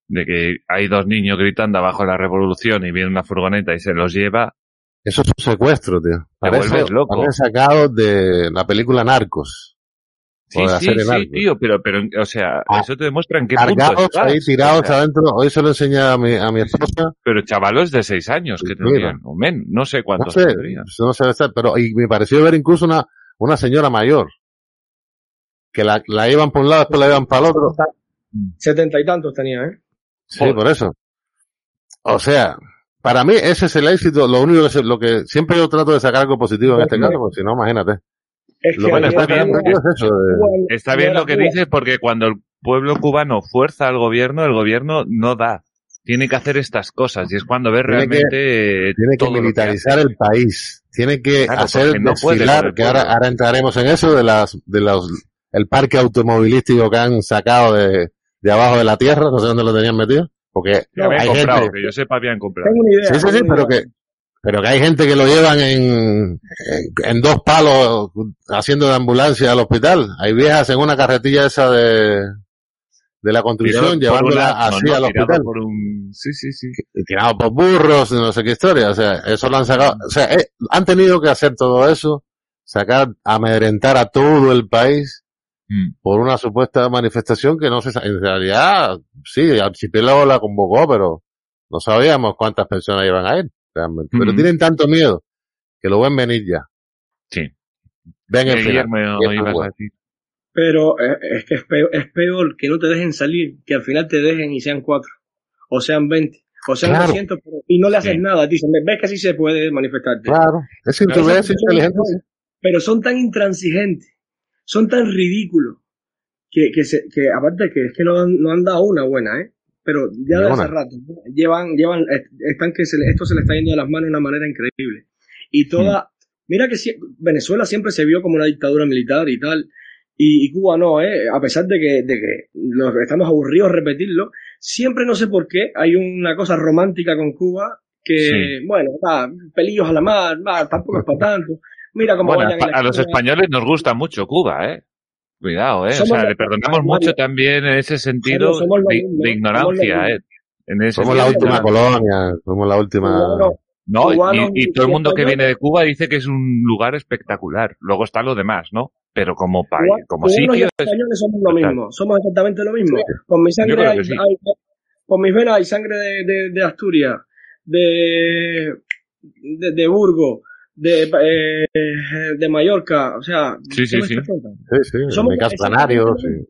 de que hay dos niños gritando abajo de la revolución y viene una furgoneta y se los lleva. Eso es un secuestro, tío. Parece, loco. parece sacado de la película Narcos. Sí, sí, sí, Narcos. tío, pero, pero, o sea, Ah, eso te demuestra en qué punto Cargados estás. ahí, tirados O sea, adentro. Hoy se lo enseñé a mi, a mi esposa. pero chavalos de seis años que tendrían, o menos, no sé No cuántos sé, tendrían. no sé, pero y me pareció ver incluso una, una señora mayor. Que la, la iban por un lado, después la iban para el otro. Setenta y tantos tenía, ¿eh? Sí, Joder. por eso. O sea, para mí ese es el éxito, lo único que, se- lo que siempre yo trato de sacar algo positivo en este caso, porque si no, imagínate. Es Lo que está bien, es eso, de- Cuba- Está bien lo que dices porque cuando el pueblo cubano fuerza al gobierno, el gobierno no da. Tiene que hacer estas cosas y es cuando ves Tiene que- realmente tiene que todo que militarizar el país, tiene que Claro, hacer no puede desfilar, que ahora, ahora entraremos en eso de las, de los, el parque automovilístico que han sacado de, de abajo de la tierra, no sé dónde lo tenían metido, porque Que habían hay comprado, gente, que yo sepa habían comprado. Tengo una idea. sí, sí, sí, pero que, pero que hay gente que lo llevan en, en, en dos palos haciendo de ambulancia al hospital. Hay viejas en una carretilla esa de, de la construcción llevándola así al hospital. por un- Sí, sí, sí. tirado por burros, no sé qué historia, o sea, eso lo han sacado, o sea, eh, han tenido que hacer todo eso, sacar, amedrentar a todo el país Mm. por una supuesta manifestación que no se, en realidad, sí, archipiélago la convocó, pero no sabíamos cuántas personas iban a ir, realmente. Pero tienen tanto miedo que lo ven venir ya. Sí. Ven el final. A decir. Pero eh, es que es peor, es peor que no te dejen salir, que al final te dejen y sean cuatro, o sean veinte, o sean Claro. 200, pero- y no le haces Sí. nada. Dicen, ves que sí se puede manifestarte. Claro, es Son- inteligente. son- Pero son tan intransigentes, son tan ridículos, que, que, se, que aparte que es que no han, no han dado una buena, ¿eh? Pero ya de hace rato, ¿no? llevan, llevan, están que se esto se le está yendo de las manos de una manera increíble. Y toda, mira que sie- Venezuela siempre se vio como una dictadura militar y tal, y, y Cuba no, ¿eh? A pesar de que, de que nos estamos aburridos repetirlo, siempre no sé por qué hay una cosa romántica con Cuba que, Sí. bueno, va, pelillos a la mar, va, tampoco es para tanto. Mira cómo Bueno, a los españoles nos gusta mucho Cuba, ¿eh? Cuidado, ¿eh? Somos o sea, le perdonamos mucho también en ese sentido somos- de, mismo, ignorancia. ¿eh? En ese Somos la última colonia, somos la última... No, cubanos y, todo el mundo que viene de Cuba dice que es un lugar espectacular. Luego está lo demás, ¿no? Pero como país, como sitio, es- españoles somos lo total. mismo, somos exactamente lo mismo. Con mi sangre hay, que sí. hay- con mis venas hay sangre de, de, de Asturias, de, de, de Burgos, de, eh, de Mallorca, o sea, Sí, sí, ¿qué me sí. Somos mi caso exactamente canario, lo sí. mismo.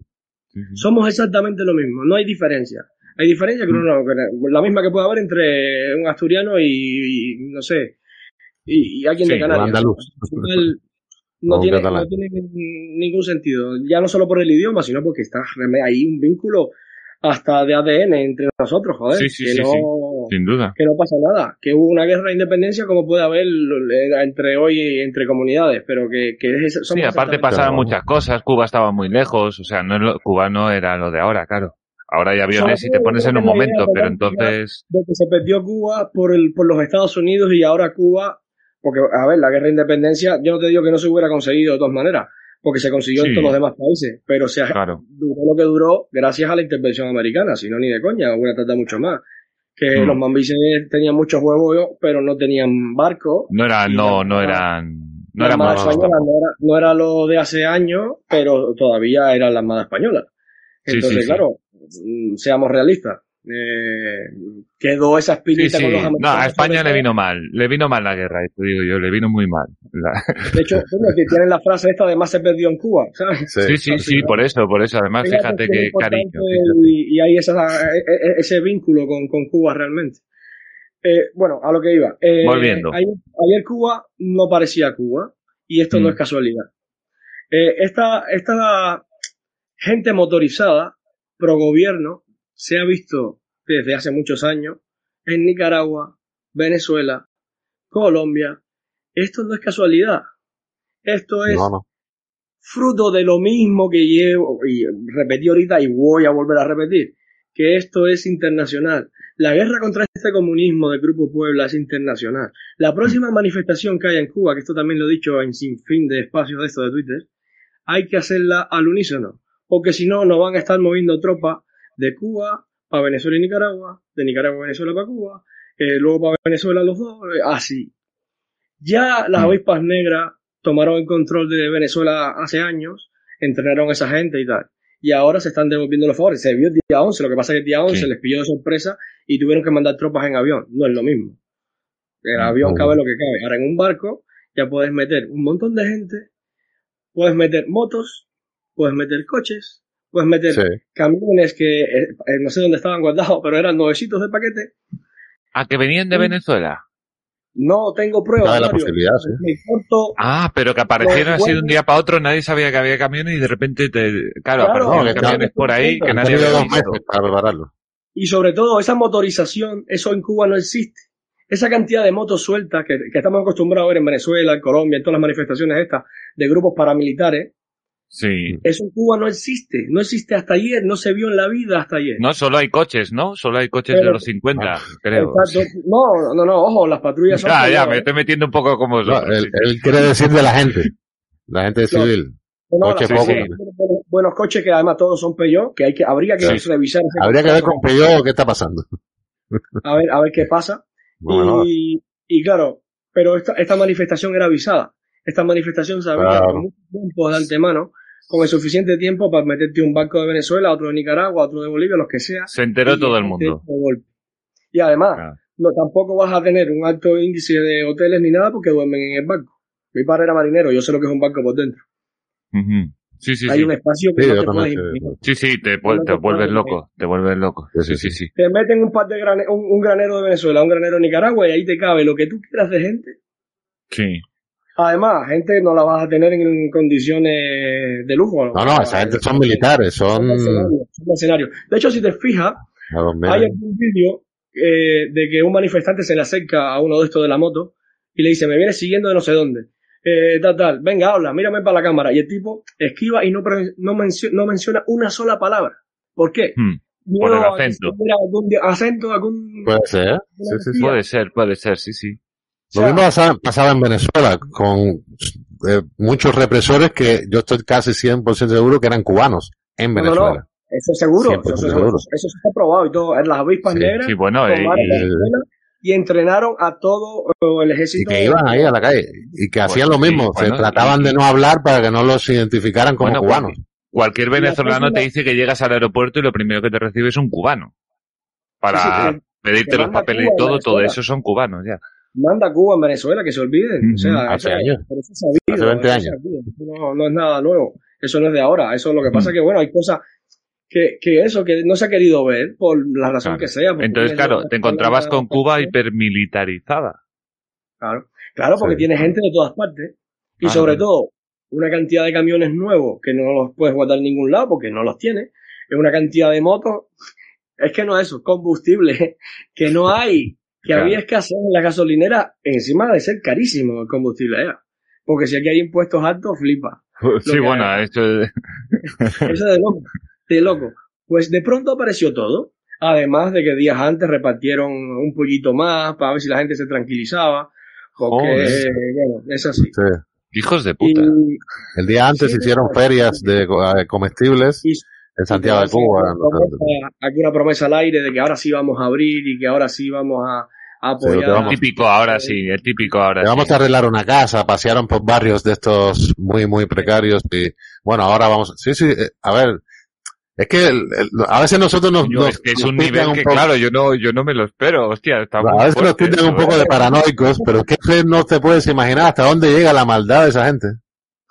Somos exactamente lo mismo, no hay diferencia. Hay diferencia que uno no- que la misma que puede haber entre un asturiano y, y, no sé, y, y alguien Sí, de Canarias. un andaluz. Al final, no tiene, no tiene ningún sentido. Ya no solo por el idioma, sino porque está ahí un vínculo hasta de ADN entre nosotros, joder. Sí, sí, que, sí, no, sí. sin duda. que no pasa nada. Que hubo una guerra de independencia como puede haber eh, entre hoy y entre comunidades, pero que, que es, somos Sí, aparte pasaban Claro. muchas cosas. Cuba estaba muy lejos, o sea, no es lo- Cuba no era lo de ahora, claro. Ahora hay aviones y te pones en un momento, pero entonces, de que se perdió Cuba por el, por los Estados Unidos y ahora Cuba, porque a ver, la guerra de independencia, yo no te digo que no se hubiera conseguido de todas maneras, porque se consiguió Sí. en todos los demás países, pero se claro. duró lo que duró gracias a la intervención americana, si no ni de coña, hubiera tardado mucho más. Que Mm. los mambises tenían muchos huevos, pero no tenían barco. No eran, no, no eran, no tampoco. no era, no era lo de hace años, pero todavía era la Armada española. Entonces, sí, sí. claro, mm, seamos realistas. Eh, quedó esa espinita sí. con los No, a España le vino mal, le vino mal la guerra, esto digo yo, le vino muy mal. La- [laughs] De hecho, coño, que tienen la frase esta de más se perdió en Cuba, ¿sabes? Sí. Sí, sí, por eso, por eso. Además, fíjate que qué importante cariño. fíjate. Y, y hay esa, e- e- ese vínculo con, con Cuba realmente. Eh, bueno, a lo que iba. Eh, Volviendo. Ayer, ayer Cuba no parecía Cuba y esto no Mm. es casualidad. Esta, esta gente motorizada pro gobierno se ha visto desde hace muchos años en Nicaragua, Venezuela, Colombia. Esto no es casualidad. Esto es No, no. fruto de lo mismo que llevo, y repetí ahorita y voy a volver a repetir, que esto es internacional. La guerra contra este comunismo del Grupo Puebla es internacional. La próxima manifestación que haya en Cuba, que esto también lo he dicho en sin fin de espacios de esto de Twitter, hay que hacerla al unísono, porque si no, nos van a estar moviendo tropas de Cuba para Venezuela y Nicaragua, de Nicaragua a Venezuela para Cuba, eh, luego para Venezuela los dos, eh, así. Ya las avispas negras tomaron el control de Venezuela hace años, entrenaron a esa gente y tal. Y ahora se están devolviendo los favores. Se vio el día 11, lo que pasa es que el día 11 Sí. les pilló de sorpresa y tuvieron que mandar tropas en avión. No es lo mismo. El Ah, avión oh. cabe lo que cabe. Ahora en un barco ya puedes meter un montón de gente, puedes meter motos, puedes meter coches, puedes meter Sí. camiones que eh, eh, no sé dónde estaban guardados, pero eran nuevecitos de paquete. Ah, que venían de. Venezuela. No tengo pruebas. Cabe la Mario. posibilidad, sí. Me corto Ah, pero que aparecieron así de un día para otro, nadie sabía que había camiones y de repente te... Claro, Claro, aparecieron camiones por ahí que nadie había dos visto. meses para prepararlo. Y sobre todo, esa motorización, eso en Cuba no existe. Esa cantidad de motos sueltas que, que estamos acostumbrados a ver en Venezuela, en Colombia, en todas las manifestaciones estas de grupos paramilitares, Sí. eso en Cuba no existe. No existe hasta ayer, no se vio en la vida hasta ayer. No, solo hay coches, ¿no? Solo hay coches de los 50, Ah, creo. Exacto. No, no, no, ojo, las patrullas son... Ya, ya, me estoy metiendo un poco como No, él, sí. él quiere decir de la gente. La gente civil. No, no, coche las poco. patrullas tienen buenos, buenos coches que además todos son Peugeot, que hay que, habría que Sí. revisar. Habría que ver con Peugeot qué está pasando. A ver, a ver qué pasa. Bueno, y, y claro, pero esta, esta manifestación era avisada. Esta manifestación se había Claro. con mucho tiempo de antemano, con el suficiente tiempo para meterte un barco de Venezuela, otro de Nicaragua, otro de Bolivia, los que sea. Se enteró todo el mundo. Y además, no, tampoco vas a tener un alto índice de hoteles ni nada porque duermen en el barco. Mi padre era marinero, yo sé lo que es un barco por dentro. Ujú. Sí, sí, Hay sí. un espacio que Sí, no te puedes. Sí, sí, te, vuel- No te te vuelves loco, te vuelves loco. Sí, Sí, sí, sí, sí. Te meten un par de grane- un, un granero de Venezuela, un granero de Nicaragua y ahí te cabe lo que tú quieras de gente. Sí. Además, gente no la vas a tener en condiciones de lujo. no, no, esa gente son militares, Son son... mercenarios. De hecho, si te fijas, hay algún vídeo eh, de que un manifestante se le acerca a uno de estos de la moto y le dice, me vienes siguiendo de no sé dónde. Eh, tal, tal, venga, habla, mírame para la cámara. Y el tipo esquiva y no, pre- no, mencio- no menciona una sola palabra. ¿Por qué? Hmm. Miedo el acento. algún di- acento, algún... Puede ser. Sí, sí, sí. Puede ser, puede ser, sí, sí. Lo mismo pasaba, pasaba en Venezuela con eh, muchos represores que yo estoy casi 100% seguro que eran cubanos en No, no, no. Venezuela. Eso es seguro, 100% eso, eso- seguro. eso está probado y todo. En las avispas Sí, negras Sí, bueno, eh, tomaron y- y entrenaron a todo eh, el Y ejército. que iban ahí a la calle y que hacían lo sí, mismo, bueno, se trataban y- de no hablar para que no los identificaran como Bueno, cubanos. cualquier Y la venezolano te dice que llegas al aeropuerto y lo primero que te recibe es un cubano. Para Sí, sí, que- pedirte los papeles y todo, todo eso son cubanos ya. Manda a Cuba en Venezuela, que se olviden. O sea, hace eso, años. eso es sabido, Hace 20 eso es años. No, no es nada nuevo. Eso no es de ahora. Eso lo que pasa es que, bueno, hay cosas que, que eso, que no se ha querido ver por la razón Claro. que sea. Entonces, claro, te encontrabas con Cuba hipermilitarizada. Claro, claro porque Sí. tiene gente de todas partes. Y sobre todo, una cantidad de camiones nuevos que no los puedes guardar en ningún lado porque no los tienes. Es una cantidad de motos. Es que no es eso, combustible [laughs] que no hay. Que Claro. había escasez en la gasolinera encima de ser carísimo el combustible. ¿eh? Porque si aquí hay impuestos altos, flipa. [laughs] Sí, bueno, hay. esto es- [laughs] [laughs] Eso de loco, de loco. Pues de pronto apareció todo. Además de que días antes repartieron un pollito más para ver si la gente se tranquilizaba. Porque, bueno, es así. Sí. hijos de Y, puta. El día antes Sí, hicieron sí. ferias de eh, comestibles y- en Santiago de Cuba. Promesa, alguna promesa al aire de que ahora sí vamos a abrir y que ahora sí vamos a, apoyar. vamos- El típico ahora sí, el típico ahora Le vamos sí. a arreglar una casa, pasearon por barrios de estos muy, muy precarios y bueno, ahora vamos, sí, sí, eh, a ver, es que el- el- a veces nosotros nos, nos- es que es nos un nivel que, poco- claro, yo no, yo no me lo espero, hostia, está muy a veces nos tildan un poco ¿eh? de paranoicos, pero es que no te puedes imaginar hasta dónde llega la maldad de esa gente.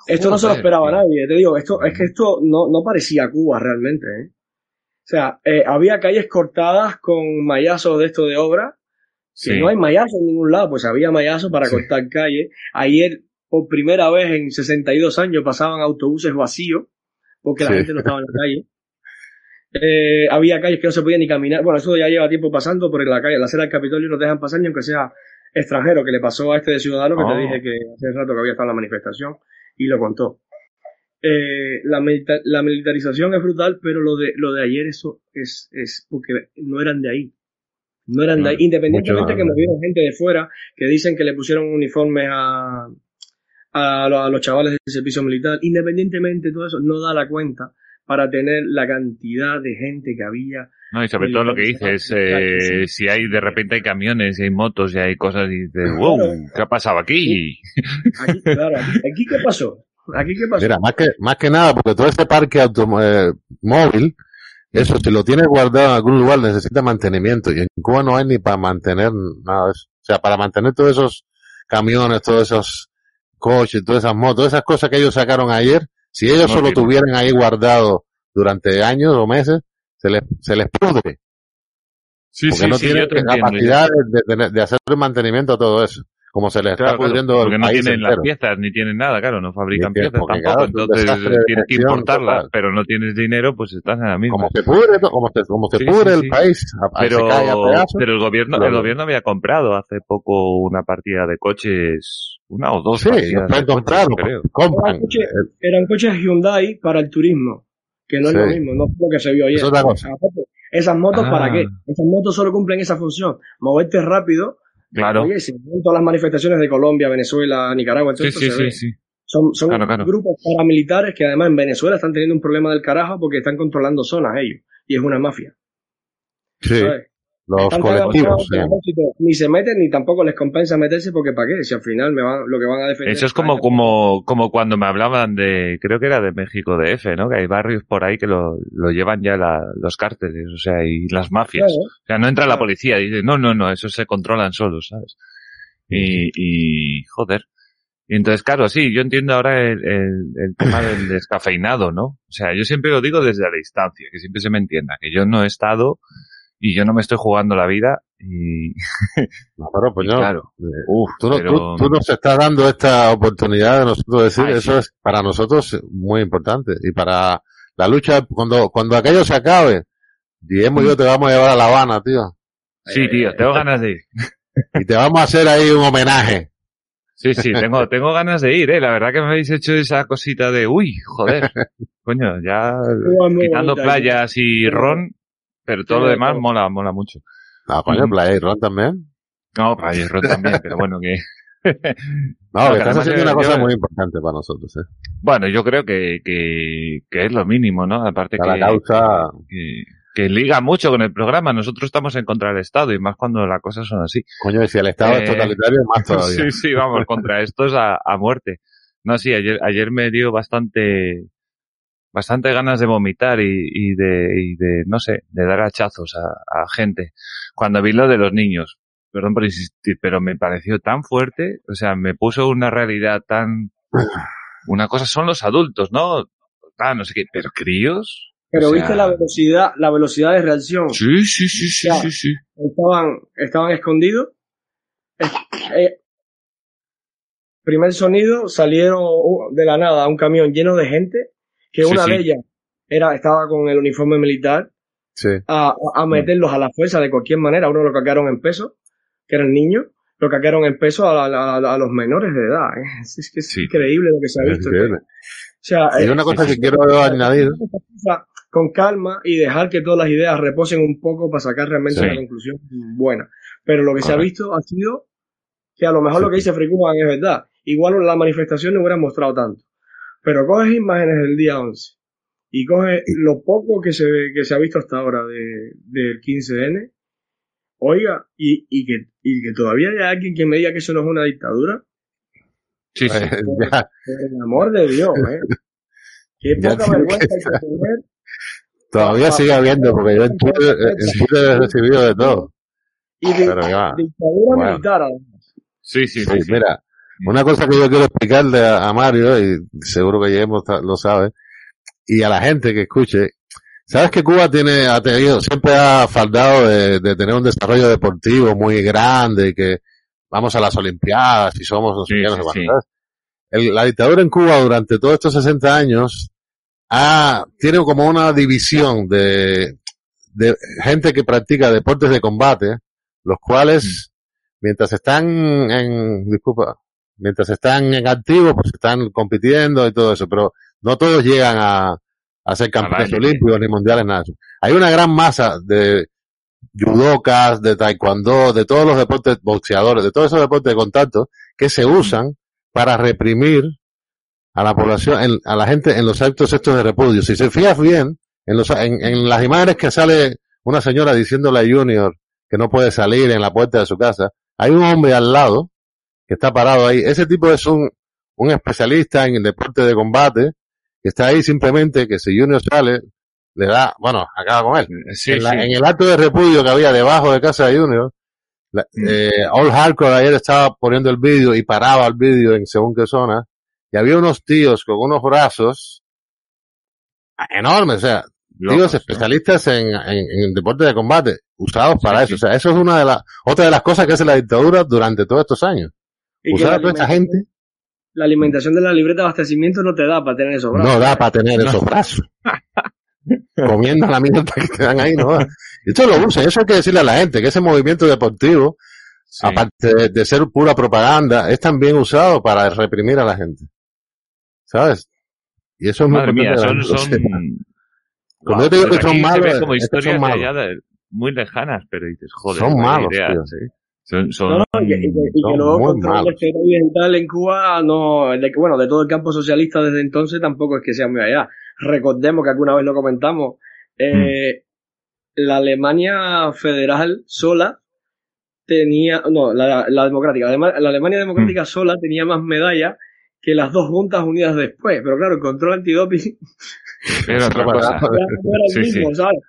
Esto no se lo esperaba tío. nadie, te digo, esto, es que esto no, no parecía Cuba realmente, ¿eh? O sea, eh, había calles cortadas con mallazos de esto de obra, Sí. no hay mallazo en ningún lado, pues había mallazo para Sí. cortar calles. Ayer, por primera vez en 62 años, pasaban autobuses vacíos, porque la Sí. gente no estaba en la calle. Eh, había calles que no se podía ni caminar. Bueno, eso ya lleva tiempo pasando, porque la calle, la acera del Capitolio no dejan pasar ni aunque sea extranjero, que le pasó a este de Ciudadano, que Oh. te dije que hace rato que había estado en la manifestación, y lo contó. Eh, la, milita- la militarización es brutal, pero lo de, lo de ayer eso es, es porque no eran de ahí. No eran de ahí, independientemente que movieron gente de fuera, que dicen que le pusieron uniformes a, a, los chavales del servicio militar, independientemente de todo eso, no da la cuenta para tener la cantidad de gente que había. No, y sobre todo lo que dices, eh, si hay de repente hay camiones, y hay motos, y hay cosas, y dices, wow, ¿qué ha pasado aquí? aquí claro, aquí, qué pasó. Aquí qué pasó. Mira, más que, más que nada, porque todo ese parque automóvil, eh, eso, si lo tienes guardado en algún lugar, necesita mantenimiento. Y en Cuba no hay ni para mantener nada de eso. O sea, para mantener todos esos camiones, todos esos coches, todas esas motos, todas esas cosas que ellos sacaron ayer, si ellos solo tuvieran ahí guardado durante años o meses, se les, se les pudre. Sí, Porque no tienen capacidad de, de, hacer el mantenimiento a todo eso como se les está pudriendo porque no tienen las piezas ni tienen nada, claro, no fabrican piezas tampoco, entonces tienes que importarlas, pero no tienes dinero, pues estás en la misma. Como se pudre, como se, como se pudre el país, pero, pero el gobierno, el gobierno había comprado hace poco una partida de coches, una o dos. Sí, partidas comprado. Compran. Eran coches, Hyundai para el turismo, que no es lo mismo, no es lo que se vio ayer. Es otra cosa. Esas motos, ¿para qué? Ah. Esas motos solo cumplen esa función, moverte rápido Claro. Oye, si todas las manifestaciones de Colombia, Venezuela, Nicaragua, sí, sí, sí, sí, Son, son grupos paramilitares que además en Venezuela están teniendo un problema del carajo porque están controlando zonas ellos. Y es una mafia. Sí. Los colectivos. Ni se meten ni tampoco les compensa meterse porque ¿para qué? Si al final me van, lo que van a defender. Eso es como, como, como cuando me hablaban de, creo que era de México de F, ¿no? Que hay barrios por ahí que lo, lo llevan ya los cárteles, o sea, y las mafias. O sea, no entra la policía, dice, no, no, no, eso se controlan solos, ¿sabes? Y, y joder. Y entonces, claro, sí, yo entiendo ahora el, el, el, tema del [laughs] descafeinado, ¿no? O sea, yo siempre lo digo desde la distancia, que siempre se me entienda, que yo no he estado y yo no me estoy jugando la vida y... [laughs] no, pero pues no. Claro. Uf, tú, no, tú, nos estás dando esta oportunidad de nosotros decir, eso es para nosotros muy importante y para la lucha, cuando, cuando aquello se acabe, Guillermo y yo te vamos a llevar a La Habana, tío. Sí, tío, tengo ganas de ir. [laughs] Y te vamos a hacer ahí un homenaje. Sí, sí, tengo, tengo ganas de ir, eh. La verdad que me habéis hecho esa cosita de, uy, joder, [laughs] coño, ya quitando playas y ron, pero todo lo demás mola, mola mucho. Ah, coño, Playa y Ron también. No, Playa y Ron también, pero bueno, que... [laughs] no, que estás haciendo una cosa muy importante para nosotros, ¿eh? Bueno, yo creo que, que, que es lo mínimo, ¿no? Aparte que... la causa... Que, que, liga mucho con el programa. Nosotros estamos en contra del Estado y más cuando las cosas son así. Coño, y si el Estado es eh, totalitario, más [laughs] todavía. sí, sí, vamos, contra esto es a, a muerte. No, sí, ayer, ayer me dio bastante bastante ganas de vomitar y, y, de, y de, no sé, de dar hachazos a, a, gente. Cuando vi lo de los niños, perdón por insistir, pero me pareció tan fuerte, o sea, me puso una realidad tan... Una cosa son los adultos, ¿no? Ah, no sé qué, pero críos. Pero viste la velocidad, la velocidad de reacción. Sí, sí, sí, sí, sí, sí. Estaban, estaban escondidos. Eh, primer sonido, salieron de la nada un camión lleno de gente que una de ellas era, estaba con el uniforme militar, a, a, meterlos a la fuerza de cualquier manera. Uno lo caquearon en peso, que era el niño, lo caquearon en peso a, a, los menores de edad. ¿eh? [laughs] Es, increíble lo que se ha visto. O sea, y una cosa [laughs] que quiero añadir. Con calma y dejar que todas las ideas reposen un poco para sacar realmente una conclusión buena. Pero lo que se ha visto ha sido que a lo mejor lo que dice Fricuman es verdad. Igual la manifestación no hubiera mostrado tanto. Pero coges imágenes del día 11 y coges lo poco que se, que se ha visto hasta ahora de, del 15N, oiga, y, y, que, y que todavía haya alguien que me diga que eso no es una dictadura. Sí, sí. [laughs] Por, el amor de Dios, ¿eh? Qué [laughs] poca vergüenza hay que tener. Todavía sigue habiendo, porque yo en Twitter, he recibido de todo. Y de, dictadura militar, además. Sí, sí, sí. Mira, una cosa que yo quiero explicarle a, Mario, y seguro que ya lo sabe, y a la gente que escuche, sabes que Cuba tiene, ha tenido, siempre ha faldado de, tener un desarrollo deportivo muy grande, que vamos a las Olimpiadas y somos los sí, la dictadura en Cuba durante todos estos 60 años ha, tiene como una división de, de gente que practica deportes de combate, los cuales, mm. mientras están en, disculpa, mientras están en activo, pues están compitiendo y todo eso, pero no todos llegan a, a ser campeones olímpicos ni mundiales, nada. Hay una gran masa de, judocas, de taekwondo, de todos los deportes boxeadores, de todos esos deportes de contacto que se usan para reprimir a la población, a la gente en los actos estos de repudio. Si se fijas bien, en, los, en, en las imágenes que sale una señora diciéndole a Junior que no puede salir en la puerta de su casa, hay un hombre al lado que está parado ahí. Ese tipo es un, un especialista en el deporte de combate que está ahí simplemente que si Junior sale, le da, bueno, acaba con él. Sí, en, la- sí. en el acto de repudio que había debajo de casa de Junior, la- Mm. eh, All Hardcore ayer estaba poniendo el vídeo y paraba el vídeo en según qué zona, y había unos tíos con unos brazos enormes, o sea, tíos especialistas en, en, en deporte de combate, usados para Sí, eso. O sea, eso es una de las, otra de las cosas que hace la dictadura durante todos estos años. Y que Usar la a toda esta alimentación- gente La alimentación de la libreta de abastecimiento no te da para tener esos brazos. no da para tener esos brazos. [laughs] Comiendo la mierda que te dan ahí, no da. Esto lo usan, eso hay que decirle a la gente, que ese movimiento deportivo, Sí. aparte de, de ser pura propaganda, es también usado para reprimir a la gente. ¿Sabes? Y eso es muy Madre mía, importante que la son, son. Cuando yo te digo que son malos, como historias son de malos. allá de- muy lejanas, pero dices, joder, Son malos, ideas, tío. Son, son, No, no, y que, y que- y que luego muy control de malos. esteroides y tal en Cuba, no, de bueno, de todo el campo socialista desde entonces tampoco es que sea muy allá. Recordemos que alguna vez lo comentamos, eh, la Alemania federal sola tenía, no, la, la democrática, Además, la Alemania democrática Mm. sola tenía más medallas que las dos juntas unidas después, pero claro, el control antidoping [laughs] era otra cosa. [laughs] no era el Sí, mismo, sí. ¿sabes?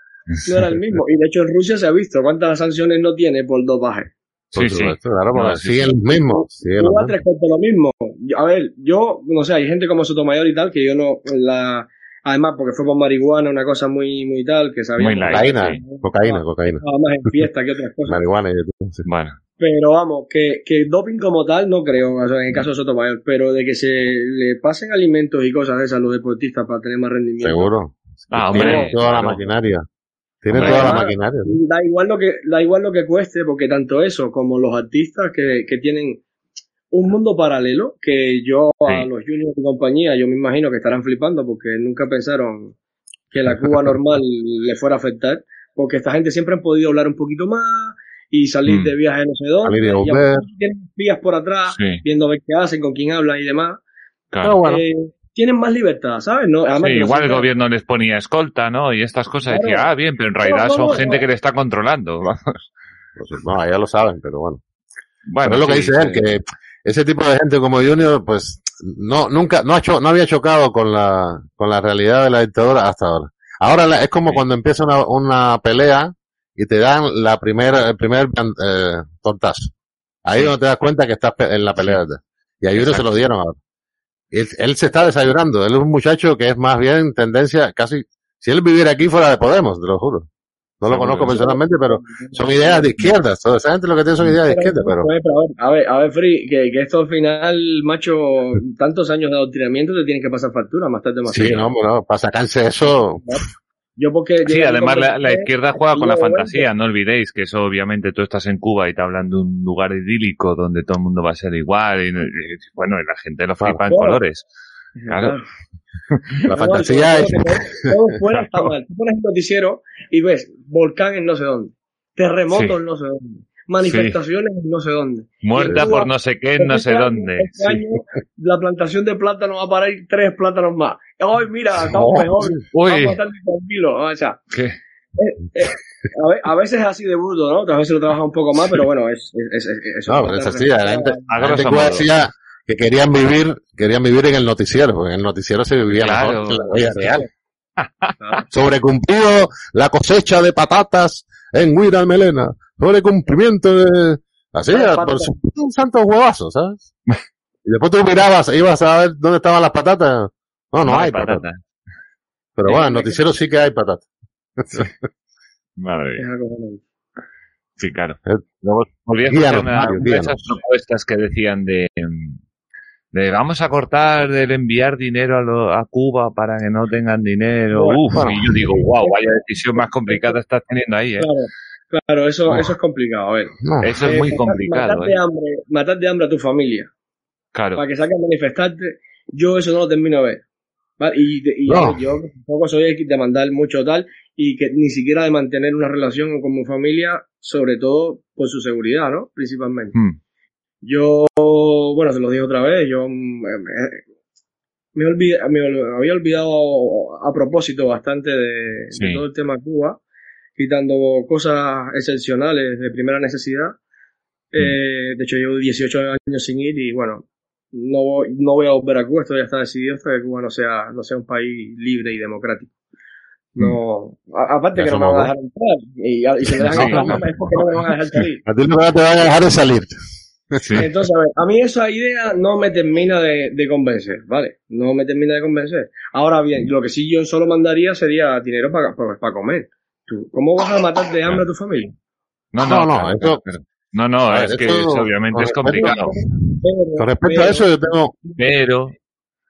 No era el [laughs] mismo. Y de hecho en Rusia se ha visto cuántas sanciones no tiene por dopaje. Por Sí, sí. supuesto, claro, porque No, sí, siguen sí. los mismos. siguen los Cuba mismos. tres cuartos lo mismo. Yo- a ver, yo, no sé, hay gente como Sotomayor y tal, que yo no, la, además porque fue por marihuana, una cosa muy, muy tal, que sabía. Muy light, Cocaína, sí. cocaína, cocaína. Estaba más en fiesta que otras cosas. Marihuana y sí. Bueno, Pero vamos, que, que doping como tal no creo, o sea, en el caso de Sotomayor, pero de que se le pasen alimentos y cosas de esas a los deportistas para tener más rendimiento. Seguro. Ah, hombre, toda la maquinaria. Hombre, toda la maquinaria. ¿sí? Da igual lo que, da igual lo que cueste, porque tanto eso como los artistas que, que tienen un mundo paralelo, que yo a los juniors y compañía, yo me imagino que estarán flipando porque nunca pensaron que la Cuba [laughs] normal le fuera a afectar, porque esta gente siempre han podido hablar un poquito más y salir Mm. de viaje no sé dónde, Salir de y tienen vías por atrás, sí, viendo a ver qué hacen, con quién hablan y demás, claro. Pero bueno, eh, tienen más libertad, ¿sabes? No, además Sí, que no igual el gobierno les ponía escolta, ¿no? Y estas cosas Claro. decía, ah, bien, pero en realidad no, son no, gente no. que le está controlando. [laughs] Vamos. pues, no, ya lo saben, pero bueno. Bueno, pero es lo que sí, dice sí. él, que ese tipo de gente como Junior, pues, no, nunca, no ha cho- no había chocado con la, con la realidad de la dictadura hasta ahora. Ahora la- es como Sí. cuando empieza una, una pelea y te dan la primera, el primer eh, tortazo. Ahí Sí. donde te das cuenta que estás en la pelea. Y a Junior se lo dieron ahora. Y Él, él se está desayunando. Él es un muchacho que es más bien tendencia, casi, si él viviera aquí fuera de Podemos, te lo juro. No lo conozco personalmente, pero son ideas de izquierda. Toda esa gente lo que tiene son ideas de izquierda, pero a ver, a ver, a ver, Free, que, que esto al final, macho, tantos años de adoctrinamiento te tienen que pasar factura más tarde más sí, no, bueno, para sacarse eso, Yo porque Sí, además la, la 23, izquierda juega con la fantasía, no olvidéis que eso obviamente tú estás en Cuba y te hablan de un lugar idílico donde todo el mundo va a ser igual y, y, bueno, y la gente lo flipa en colores. Claro. [laughs] la No, fantasía es, todo- fuera está mal. Tú pones el noticiero y ves volcán en no sé dónde, terremotos Sí. en no sé dónde, manifestaciones en no sé dónde. Muerta Cuba, por no sé qué, no sé Este dónde. Este Sí. año la plantación de plátano va a parar tres plátanos más. Ay, mira, estamos Oh, mejor. Uy, Vamos a estar tranquilos. O sea, ¿qué? a, ve- a veces es así de burdo, ¿no? Otras veces lo trabaja un poco más, pero bueno, es, es, es, es- eso. no, pero es así, la gente, la decía que querían vivir, querían vivir en el noticiero, porque en el noticiero se vivía Claro. mejor que en la vida real. Sobrecumplido la cosecha de patatas en Huira Melena. Sobrecumplimiento de, así, Ah, por patatas. su, un santo huevazo, ¿sabes? [laughs] Y después tú mirabas, ibas a ver dónde estaban las patatas. No, no, hay patatas. patata. Pero Sí, bueno, en me- noticiero sí que hay patatas. [laughs] Madre mía. acojonante. Sí, claro. Eh, Luego una, de guíanos. esas propuestas que decían de, de vamos a cortar el enviar dinero a, lo- a Cuba para que no tengan dinero. Uf, bueno. y yo digo, wow, vaya decisión más complicada estás teniendo ahí, ¿eh? Claro, claro, eso, Oh. eso es complicado. A ver. No, Eso es Eh, muy matar- complicado, Matar ¿eh? de, hambre, matar de hambre a tu familia Claro. para que salgan a manifestarte, yo eso no lo termino de ver. Y, y yo tampoco soy de mandar mucho tal y que ni siquiera de mantener una relación con mi familia, sobre todo por su seguridad, ¿no? Principalmente. Hmm. Yo, bueno, se lo digo otra vez, yo me, me, había olvidado a propósito bastante de, todo el tema Cuba, quitando cosas excepcionales de primera necesidad. Hmm. Eh, de hecho, llevo 18 años sin ir y bueno, no, no voy a volver a Cuba, esto ya está decidido hasta que Cuba no sea, no sea un país libre y democrático. No, aparte que no me van a dejar entrar. Y, y si me dejan entrar, es porque no me van a dejar salir. A ti no te van a dejar de salir. Entonces, a ver, a mí esa idea no me termina de, de, convencer, ¿vale? No me termina de convencer. Ahora bien, lo que sí yo solo mandaría sería dinero para, para, comer. ¿Tú, ¿Cómo vas a matar de hambre a tu familia? No, no, no, esto, no, no, es que obviamente es complicado. con respecto a eso yo tengo... Pero...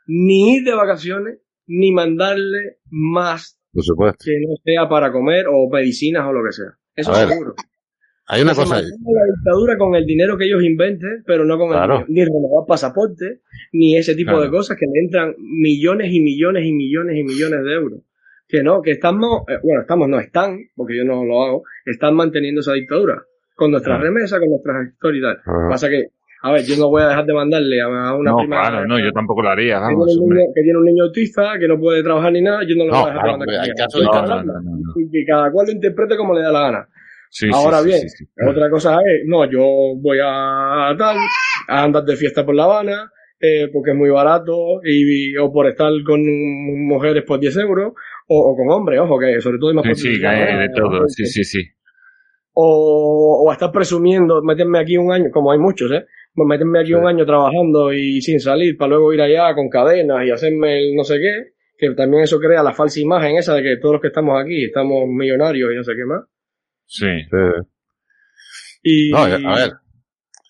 Ni ir de vacaciones, ni mandarle más por supuesto. Que no sea para comer o medicinas o lo que sea. Eso seguro. Hay una cosa. La dictadura con el dinero que ellos inventen, pero no con el ni renovar pasaporte, ni ese tipo de cosas que le entran millones y millones y millones y millones de euros. Que no, que estamos, eh, bueno, estamos, no están, porque yo no lo hago, están manteniendo esa dictadura. Con nuestras remesas, con nuestras historias y tal. Pasa que a ver, yo no voy a dejar de mandarle a una no, prima. Claro, no, yo tampoco lo haría. Vamos, que, tiene un niño autista, que no puede trabajar ni nada, yo no lo voy a dejar de mandar. y que cada cual lo interprete como le da la gana. Sí, Ahora bien, otra cosa es, no, yo voy a tal, a andar de fiesta por La Habana, eh, porque es muy barato, y, o por estar con mujeres por 10 euros, o, o con hombres, ojo, que sobre todo hay más Sí, sí, hay de todo, sí, sí, sí. O, o estar presumiendo, meterme aquí un año, como hay muchos, ¿eh? pues meterme aquí un año trabajando y sin salir para luego ir allá con cadenas y hacerme el no sé qué, que también eso crea la falsa imagen esa de que todos los que estamos aquí estamos millonarios y no sé qué más. Sí. Y... No, a ver,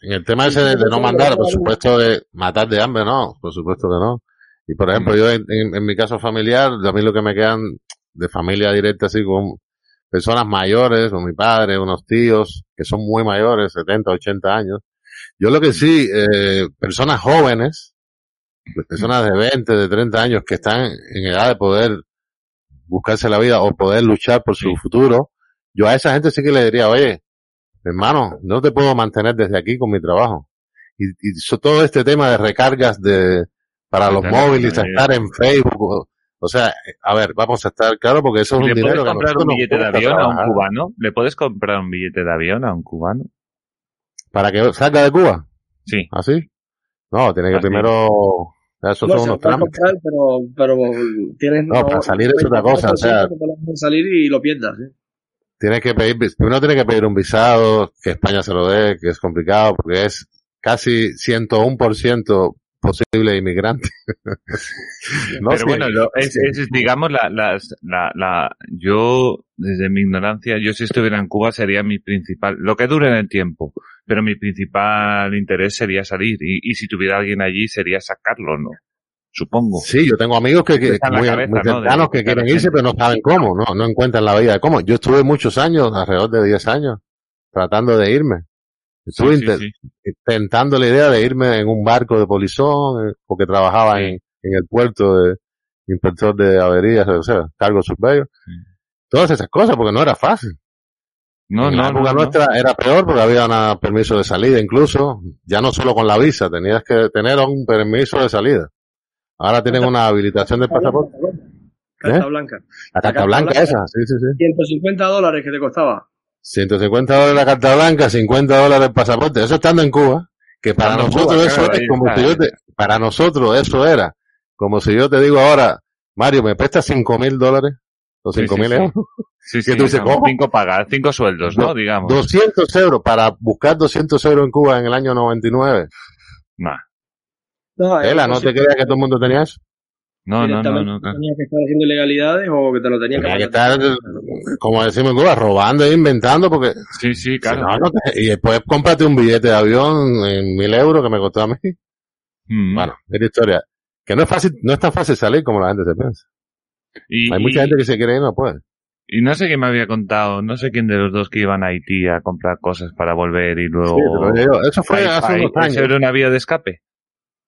en el tema ese de, no mandar, por supuesto, de matar de hambre, no, por supuesto que no. Y por ejemplo, yo en, en, mi caso familiar, a mí lo que me quedan de familia directa, así con personas mayores, o mi padre, unos tíos, que son muy mayores, 70, 80 años, yo lo que sí, eh, personas jóvenes, personas de 20, de 30 años que están en edad de poder buscarse la vida o poder luchar por su futuro, yo a esa gente sí que le diría, oye, hermano, no te puedo mantener desde aquí con mi trabajo. Y, y todo este tema de recargas de, para los móviles, estar en Facebook, o sea, a ver, vamos a estar claro porque eso es un dinero ¿Le puedes comprar un billete de avión a un cubano? ¿Le puedes comprar un billete de avión a un cubano? ¿Para que salga de Cuba? Sí. ¿Así? No, tiene que primero... Eso son unos trámites. Pero, pero tienes... No, para salir es otra cosa, o sea... salir y lo pierdas, ¿eh? Tienes que pedir, primero tiene que pedir un visado, que España se lo dé, que es complicado, porque es casi 101% posible inmigrante. [laughs] no, Pero bueno, es, es, digamos, la, la, la, yo, desde mi ignorancia, yo si estuviera en Cuba sería mi principal, lo que dure en el tiempo, pero mi principal interés sería salir, y, y si tuviera alguien allí sería sacarlo, ¿no? Supongo. Sí, yo tengo amigos que, que muy, cercanos que quieren irse, pero no saben cómo, no, no encuentran la vida de cómo. Yo estuve muchos años, alrededor de 10 años, tratando de irme. Estuve intentando la idea de irme en un barco de polizón, eh, porque trabajaba en, en, el puerto de inspector de averías, o sea, cargo superior. Todas esas cosas, porque no era fácil. No, en no, la época nuestra era peor porque había un permiso de salida incluso, ya no solo con la visa, tenías que tener un permiso de salida. Ahora tienen una habilitación de pasaporte. Carta ¿Eh? blanca. La carta, blanca, esa, sí, sí, sí. 150 dólares que te costaba. 150 dólares la carta blanca, 50 dólares el pasaporte, eso estando en Cuba, que para nosotros eso es como si yo te, para nosotros eso era, como si yo te digo ahora, Mario, ¿me prestas 5 mil dólares? ¿O 5 mil euros? Sí, sí, tú dices, Cinco pagas, cinco sueldos, ¿no? Digamos. 200 euros para buscar 200 euros en Cuba en el año 99. Nah. No, Ela, ¿no te creas que todo el mundo tenía eso? No, no, no, no. Tenía que estar haciendo ilegalidades o que te lo tenían que, que estar, como decimos en Cuba, robando e inventando porque... Sí, sí, claro. y después cómprate un billete de avión en mil euros que me costó a mí. Mm. Bueno, es la historia. Que no es fácil, no es tan fácil salir como la gente se piensa. Y, Hay mucha gente que se quiere y no puede. Y no sé quién me había contado, no sé quién de los dos que iban a Haití a comprar cosas para volver y luego... Sí, pero eso fue hace unos años. ¿Eso era una vía de escape?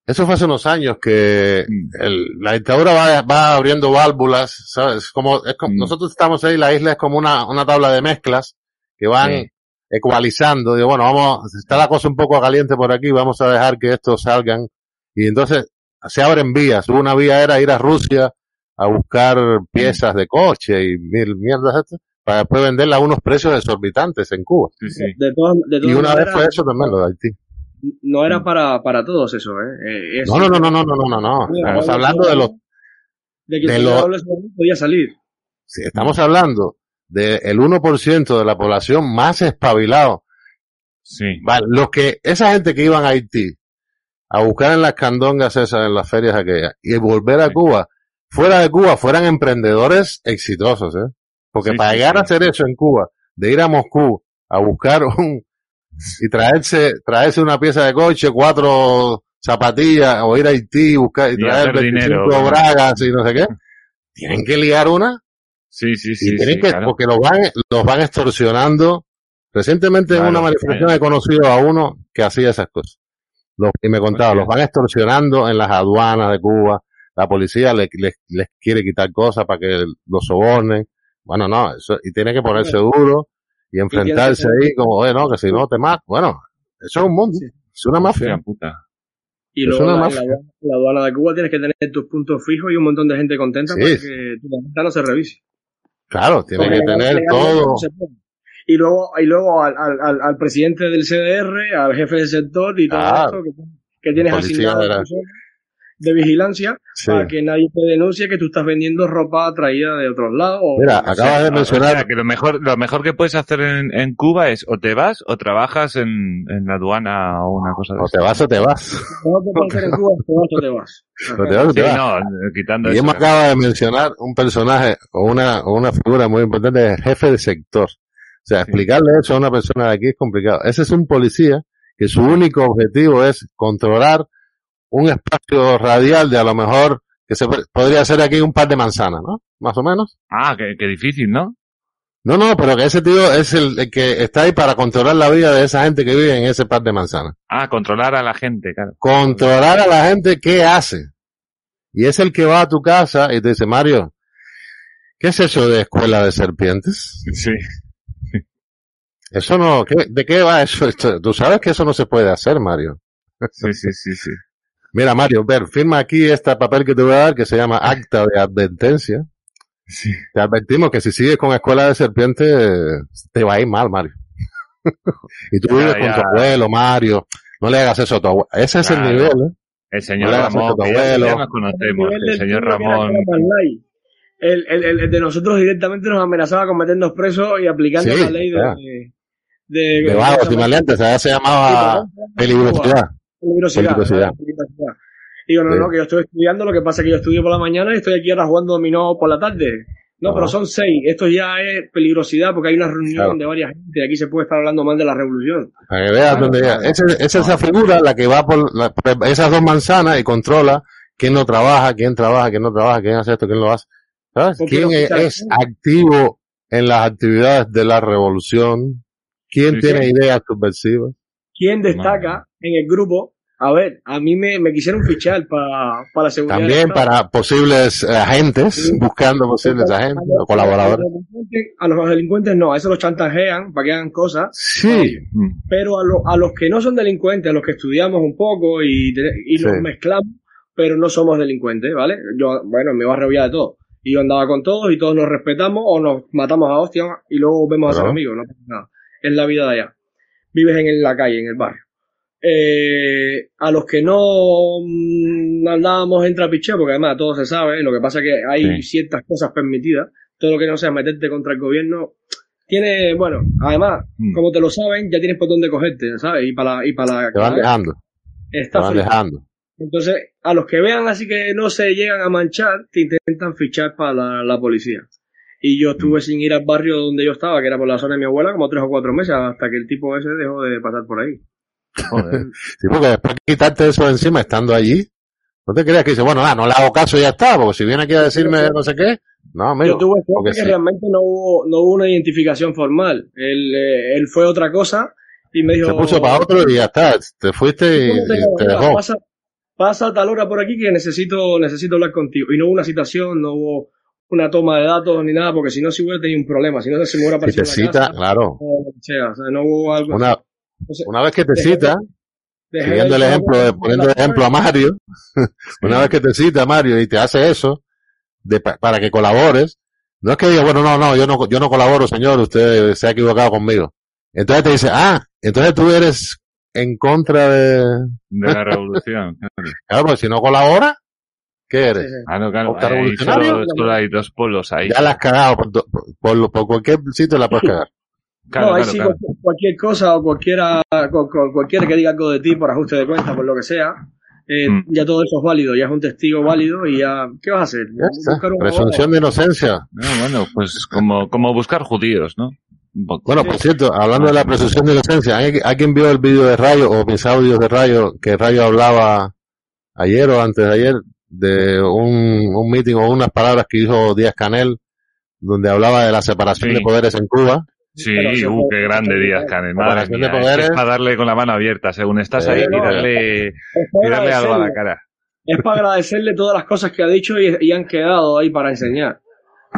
Eso fue hace unos años que Mm. el- la dictadura va, va abriendo válvulas, ¿sabes? Como, es como- Mm. nosotros estamos ahí, la isla es como una, una tabla de mezclas que van Sí. ecualizando. Digo, bueno, vamos, está la cosa un poco caliente por aquí, vamos a dejar que estos salgan. Y entonces se abren vías. Una vía era ir a Rusia a buscar piezas de coche y mil mierdas estas, para después venderla a unos precios exorbitantes en Cuba. Sí, sí. De todas, de Y todas una vez fue eso también, lo de Haití no era mm. para, para todos eso, ¿eh? eh no, no, no, no, no, no, no, no. Estamos hablando de los... De que de los, podía salir. Sí, estamos hablando del de 1% de la población más espabilado. Sí. Vale, los que, esa gente que iban a Haití a buscar en las candongas esas, en las ferias aquellas, y volver a. Cuba, fuera de Cuba, fueran emprendedores exitosos, ¿eh? Porque sí, para llegar a hacer eso en Cuba, de ir a Moscú a buscar [laughs] un, y traerse, traerse una pieza de coche, cuatro zapatillas, o ir a Haití y buscar, y traer hacer 25 dinero. bragas y no sé qué, tienen que liar una Sí, sí, y sí. tienen sí, que, claro. porque los van, los van extorsionando. Recientemente en una manifestación claro. he conocido a uno que hacía esas cosas. Los, y me contaba, los van extorsionando en las aduanas de Cuba. La policía les, les, les quiere quitar cosas para que los sobornen. Bueno, no, eso, y tiene que ponerse duro y enfrentarse ahí como, oye, no, que si no te matas. Bueno, eso es un mundo. Sí. Es una mafia. Hostia puta. Y Es luego una la, mafia. la, la aduana de Cuba tienes que tener tus puntos fijos y un montón de gente contenta Sí. para que tu tarjeta no se revise. Claro, tiene Porque que tener todo. Y luego, y luego al, al, al, al presidente del CDR, al jefe del sector y todo Claro. esto que, que tienes asignado de vigilancia Sí. para que nadie te denuncie que tú estás vendiendo ropa traída de otros lados. o- Mira, o sea, acabas de O mencionar sea, que lo mejor, lo mejor que puedes hacer en, en Cuba es o te vas o trabajas en, en la aduana o una cosa de o te vas o te vas. no te puedes hacer en Cuba, te vas o te vas. O te vas o te Sí, vas. no, quitando Y eso. hemos acaba de mencionar un personaje o una, o una figura muy importante, el jefe de sector. O sea, Sí. explicarle eso a una persona de aquí es complicado. Ese es un policía que su único objetivo es controlar un espacio radial de a lo mejor que se pod- podría ser aquí un par de manzanas, ¿no? Más o menos. Ah, qué, qué difícil, ¿no? No, no, pero que ese tío es el, el que está ahí para controlar la vida de esa gente que vive en ese par de manzanas. Ah, controlar a la gente, claro. controlar a la gente qué hace. Y es el que va a tu casa y te dice, Mario, ¿qué es eso de escuela de serpientes? Sí. Eso no, ¿qué- ¿de qué va eso? Tú sabes que eso no se puede hacer, Mario. Sí, sí, sí, sí. Mira, Mario, ver, firma aquí este papel que te voy a dar que se llama acta de advertencia. Sí. Te advertimos que si sigues con escuela de serpientes, te va a ir mal, Mario. [laughs] y tú Ya, vives con ya. tu abuelo, Mario. No le hagas eso a tu abuelo. Ese es el nivel, ¿eh? El señor No Ramón, que abuelo. ya nos conocemos. El del señor Ramón. El, el, el, el de nosotros directamente nos amenazaba con meternos presos y aplicando Sí, la ley de, claro. de, de, De vagos y maleantes, allá se llamaba peligrosidad. Peligrosidad. Peligrosidad. Digo, no, Sí. no, que yo estoy estudiando, lo que pasa es que yo estudio por la mañana y estoy aquí ahora jugando dominó por la tarde. No, Ah. pero son seis. Esto ya es peligrosidad porque hay una reunión Claro. de varias gente. Aquí se puede estar hablando mal de la revolución. Para que veas Claro, dónde llega. claro. Ese- es esa figura la que va por, la- por esas dos manzanas y controla quién no trabaja, quién trabaja, quién no trabaja, quién hace esto, quién lo hace. ¿Sabes? ¿Quién es, es activo en las actividades de la revolución? ¿Quién tiene ideas subversivas? ¿Quién destaca en el grupo? A ver, a mí me, me quisieron fichar para la seguridad. También para posibles eh, agentes, Sí. buscando posibles agentes o colaboradores. A los, delincuentes, los no, a esos los chantajean para que hagan cosas, Sí, Mm. pero a, lo- a los que no son delincuentes, a los que estudiamos un poco y, y Sí. mezclamos, pero no somos delincuentes, ¿vale? Yo, bueno, en mi barrio había de todo. Y yo andaba con todos y todos nos respetamos o nos matamos a hostia y luego vemos a ser amigos, no pasa nada. Es la vida de allá. Vives en la calle, en el barrio. Eh, a los que no mm, andábamos en trapicheo, porque además todo se sabe, lo que pasa es que hay Sí. ciertas cosas permitidas, todo lo que no sea meterte contra el gobierno, tiene, bueno, además, Mm. como te lo saben, ya tienes por dónde cogerte, ¿sabes? Y para, y para la te van dejando, te está van frito. dejando. Entonces, a los que vean así que no se llegan a manchar, te intentan fichar para la, la policía. Y yo Mm. estuve sin ir al barrio donde yo estaba, que era por la zona de mi abuela, como tres o cuatro meses, hasta que el tipo ese dejó de pasar por ahí. Joder. [laughs] Sí, porque después de quitarte eso encima estando allí, no te creas que dice, bueno, ah, no le hago caso y ya está, porque si viene aquí a decirme no sé qué, no, amigo. yo tuve que sí. realmente no hubo, no hubo una identificación formal. Él, eh, él fue otra cosa y me dijo... se puso para otro y ya está, te fuiste y, ¿Cómo te y dejó. Pasa, pasa tal hora por aquí que necesito, necesito hablar contigo. Y no hubo una citación, no hubo una toma de datos ni nada, porque si no, si hubiera tenido un problema, si no, se me hubiera Si te cita, claro. O sea, no hubo algo. Una, una vez que te cita, siguiendo el ejemplo, poniendo el ejemplo a Mario, [laughs] una vez que te cita Mario y te hace eso, de, para que colabores, no es que diga, bueno, no, no, yo no, yo no colaboro, señor, usted se ha equivocado conmigo. Entonces te dice, ah, entonces tú eres en contra de... De la [laughs] revolución. claro, pues si no colabora, ¿qué eres? Ah, no, claro, ahí solo, solo, hay dos polos ahí. Ya la has cagado, por, por, por, cualquier sitio la puedes cagar. [laughs] Claro, no, ahí sí, cualquier cosa o cualquiera, cualquiera que diga algo de ti por ajuste de cuenta, por lo que sea, eh, mm. ya todo eso es válido, ya es un testigo válido y ya, ¿qué vas a hacer? Presunción de inocencia. No, bueno, pues como, como buscar judíos, ¿no? Bueno, por cierto, hablando de la presunción de inocencia, ¿alguien vio el vídeo de Rayo o mis audios de Rayo que Rayo hablaba ayer o antes de ayer de un, un meeting o unas palabras que dijo Díaz Canel donde hablaba de la separación de poderes en Cuba? Sí, uh, qué grande Díaz Canel. Madre mía, de poderes. Es para darle con la mano abierta, según estás ahí, tirarle, tirarle algo a la cara. Es para agradecerle todas las cosas que ha dicho y, y han quedado ahí para enseñar.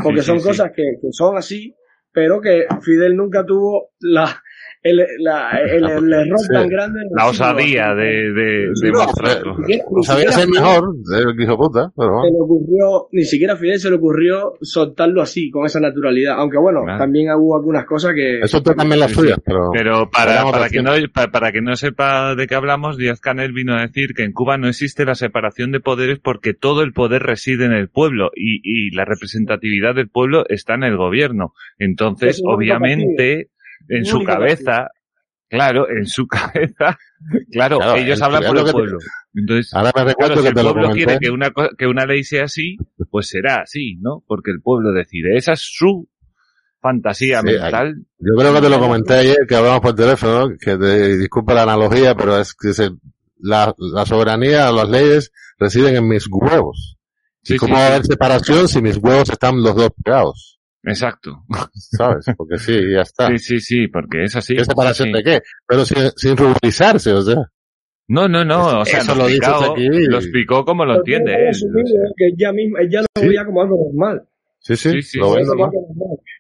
Porque son cosas que, que son así pero que Fidel nunca tuvo la, el, la, el, el error tan grande. La osadía de, de, de mostrarlo. sabía ser mejor, el hijo puta, pero... Se le ocurrió, ni siquiera a Fidel se le ocurrió soltarlo así, con esa naturalidad. Aunque bueno, también hubo algunas cosas que... Eso también las suyas, pero... Pero para, para, que no, para, para, que no sepa de qué hablamos, Díaz Canel vino a decir que en Cuba no existe la separación de poderes porque todo el poder reside en el pueblo y, y la representatividad del pueblo está en el gobierno. Entonces, obviamente en su cabeza, claro, en su [laughs] cabeza, claro, ellos hablan por el pueblo. Entonces, Ahora me recuerdo si que el pueblo quiere que una, que una ley sea así, pues será así, ¿no? Porque el pueblo decide. Esa es su fantasía mental. Yo creo que te lo comenté ayer, que hablamos por teléfono, que te, disculpa la analogía, pero es que se, la, la soberanía, las leyes residen en mis huevos. ¿Y cómo va a haber separación si mis huevos están los dos pegados? Exacto. ¿Sabes? Porque sí, ya está. Sí, sí, sí, porque es así. ¿Qué separación de qué? Pero sin, sin ruborizarse, o sea. No, no, no, o sea, Eso lo, lo, explicado, aquí. lo explicó como lo entiende él. Que ella misma, ella lo veía como algo normal. Sí, sí, Sí, sí, lo, sí. normal.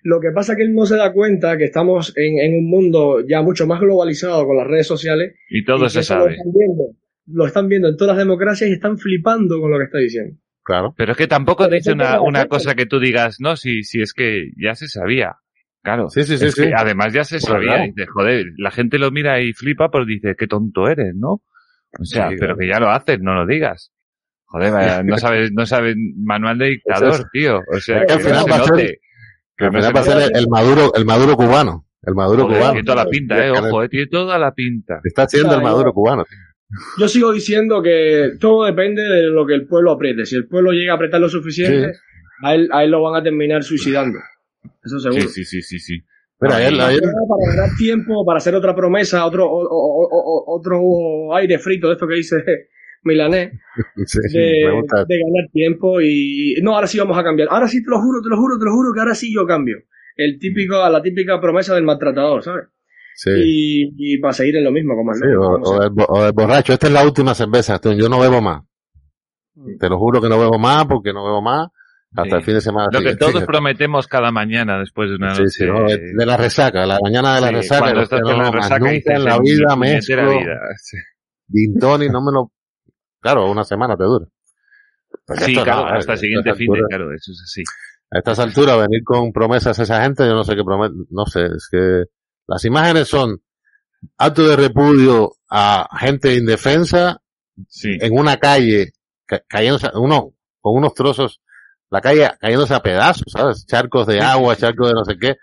Lo que pasa es que él no se da cuenta que estamos en, en un mundo ya mucho más globalizado con las redes sociales. Y todo y se Lo sabe. están, viendo, lo están viendo en todas las democracias y están flipando con lo que está diciendo. Claro. Pero es que tampoco Pero dice una, una cosa que tú digas, no, si, si es que ya se sabía. Claro. Sí, sí, sí, Es sí. que además ya se Pues sabía. claro. Dice, joder, la gente lo mira y flipa, pues dice, qué tonto eres, ¿no? O sea, Sí, pero claro. que ya lo haces, no lo digas. Joder, vaya, [laughs] no sabes, no sabes manual de dictador, es- tío. O sea, que al final no se va a ser- note. Que al no final se va a ser note. el, el maduro, el maduro cubano. El maduro Joder, cubano. tiene toda la pinta, eh, ojo, eh, tiene toda la pinta. Está siendo el maduro cubano. Yo sigo diciendo que todo depende de lo que el pueblo apriete. Si el pueblo llega a apretar lo suficiente, a, él, a él lo van a terminar suicidando. Eso seguro. Sí, sí, sí, sí, sí. Ayer, ayer, Para ganar tiempo, para hacer otra promesa, otro, o- o- o- o- otro aire frito de esto que dice [laughs] Milanés, [laughs] sí, de, de ganar tiempo y no, ahora sí vamos a cambiar. Ahora sí te lo juro, te lo juro, te lo juro que ahora sí yo cambio. El típico, la típica promesa del maltratador, ¿sabes? Sí. Y, y para seguir en lo mismo, como el Sí, o, loco, o bo- o borracho. Esta es la última cerveza. Tú, Yo no bebo más. Te lo juro que no bebo más porque no bebo más hasta Sí. el fin de semana. Lo que todos prometemos cada mañana después de una Sí, noche. sí, no, de, de la resaca, la mañana de la Sí, resaca. cuando estás no en la más. resaca Nunca en la "En mi vida puñetera mezclo vida". [laughs] Sí. gin tonic, no me lo... Claro, una semana te dura. Pues Sí, esto claro, no, hasta el a siguiente fin de, claro, eso es así. A estas alturas venir con promesas a esa gente, yo no sé qué promete, no sé, es que las imágenes son acto de repudio a gente indefensa Sí. en una calle, ca- cayéndose, uno, con unos trozos, la calle cayéndose a pedazos, ¿sabes? Charcos de agua, charcos de no sé qué.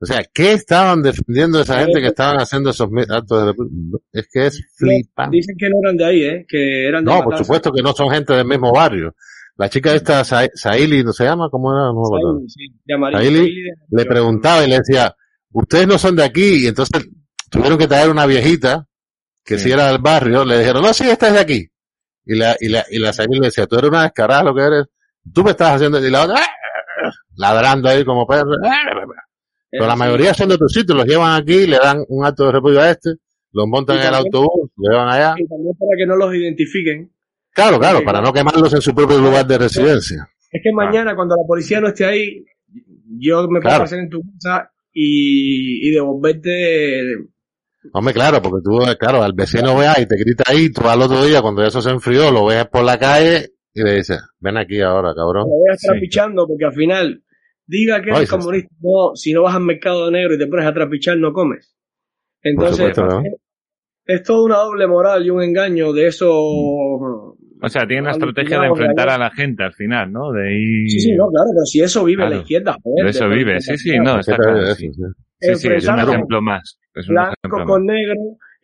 O sea, ¿qué estaban defendiendo esa gente que estaban haciendo esos actos de repudio? Es que es flipante. Dicen que no eran de ahí, ¿eh? Que eran de No, por supuesto que no son gente del mismo barrio. La chica esta, Sa- Saili, ¿no se llama? ¿Cómo era? No. Ahí, sí, de de- Le preguntaba y le decía, ustedes no son de aquí. Y entonces tuvieron que traer una viejita, que Sí. si era del barrio, le dijeron, no, sí, esta es de aquí. Y la, y la, y la Saili le decía, tú eres una descarada lo que eres. Tú me estás haciendo, y la otra, "Ah", ladrando ahí como perro. Pero la mayoría son de otros sitios, los llevan aquí, le dan un acto de repudio a este, los montan en el autobús, lo llevan allá. Y también para que no los identifiquen, Claro, claro, para no quemarlos en su propio lugar de residencia. Es que mañana, cuando la policía no esté ahí, yo me puedo Claro. pasar en tu casa y, y devolverte. Hombre, claro, porque tú, eh, claro, al vecino veas y te grita ahí, tú al otro día, cuando eso se enfrió, lo ves por la calle y le dices, ven aquí ahora, cabrón. Lo voy a estar Sí. pichando porque al final, diga que eres comunista, no, si no vas al mercado negro y te pones a trapichar, no comes. Entonces, supuesto, ¿no? es, toda una doble moral y un engaño de eso. O sea, tiene la estrategia de enfrentar a la gente al final, ¿no? De ir... Sí, sí, no, claro, pero si eso vive Claro. la izquierda, joder. De eso de- vive, sí, sí, no, está claro. Sí, sí. sí, sí, es un ejemplo más. Es un ejemplo Blancos más. con negro,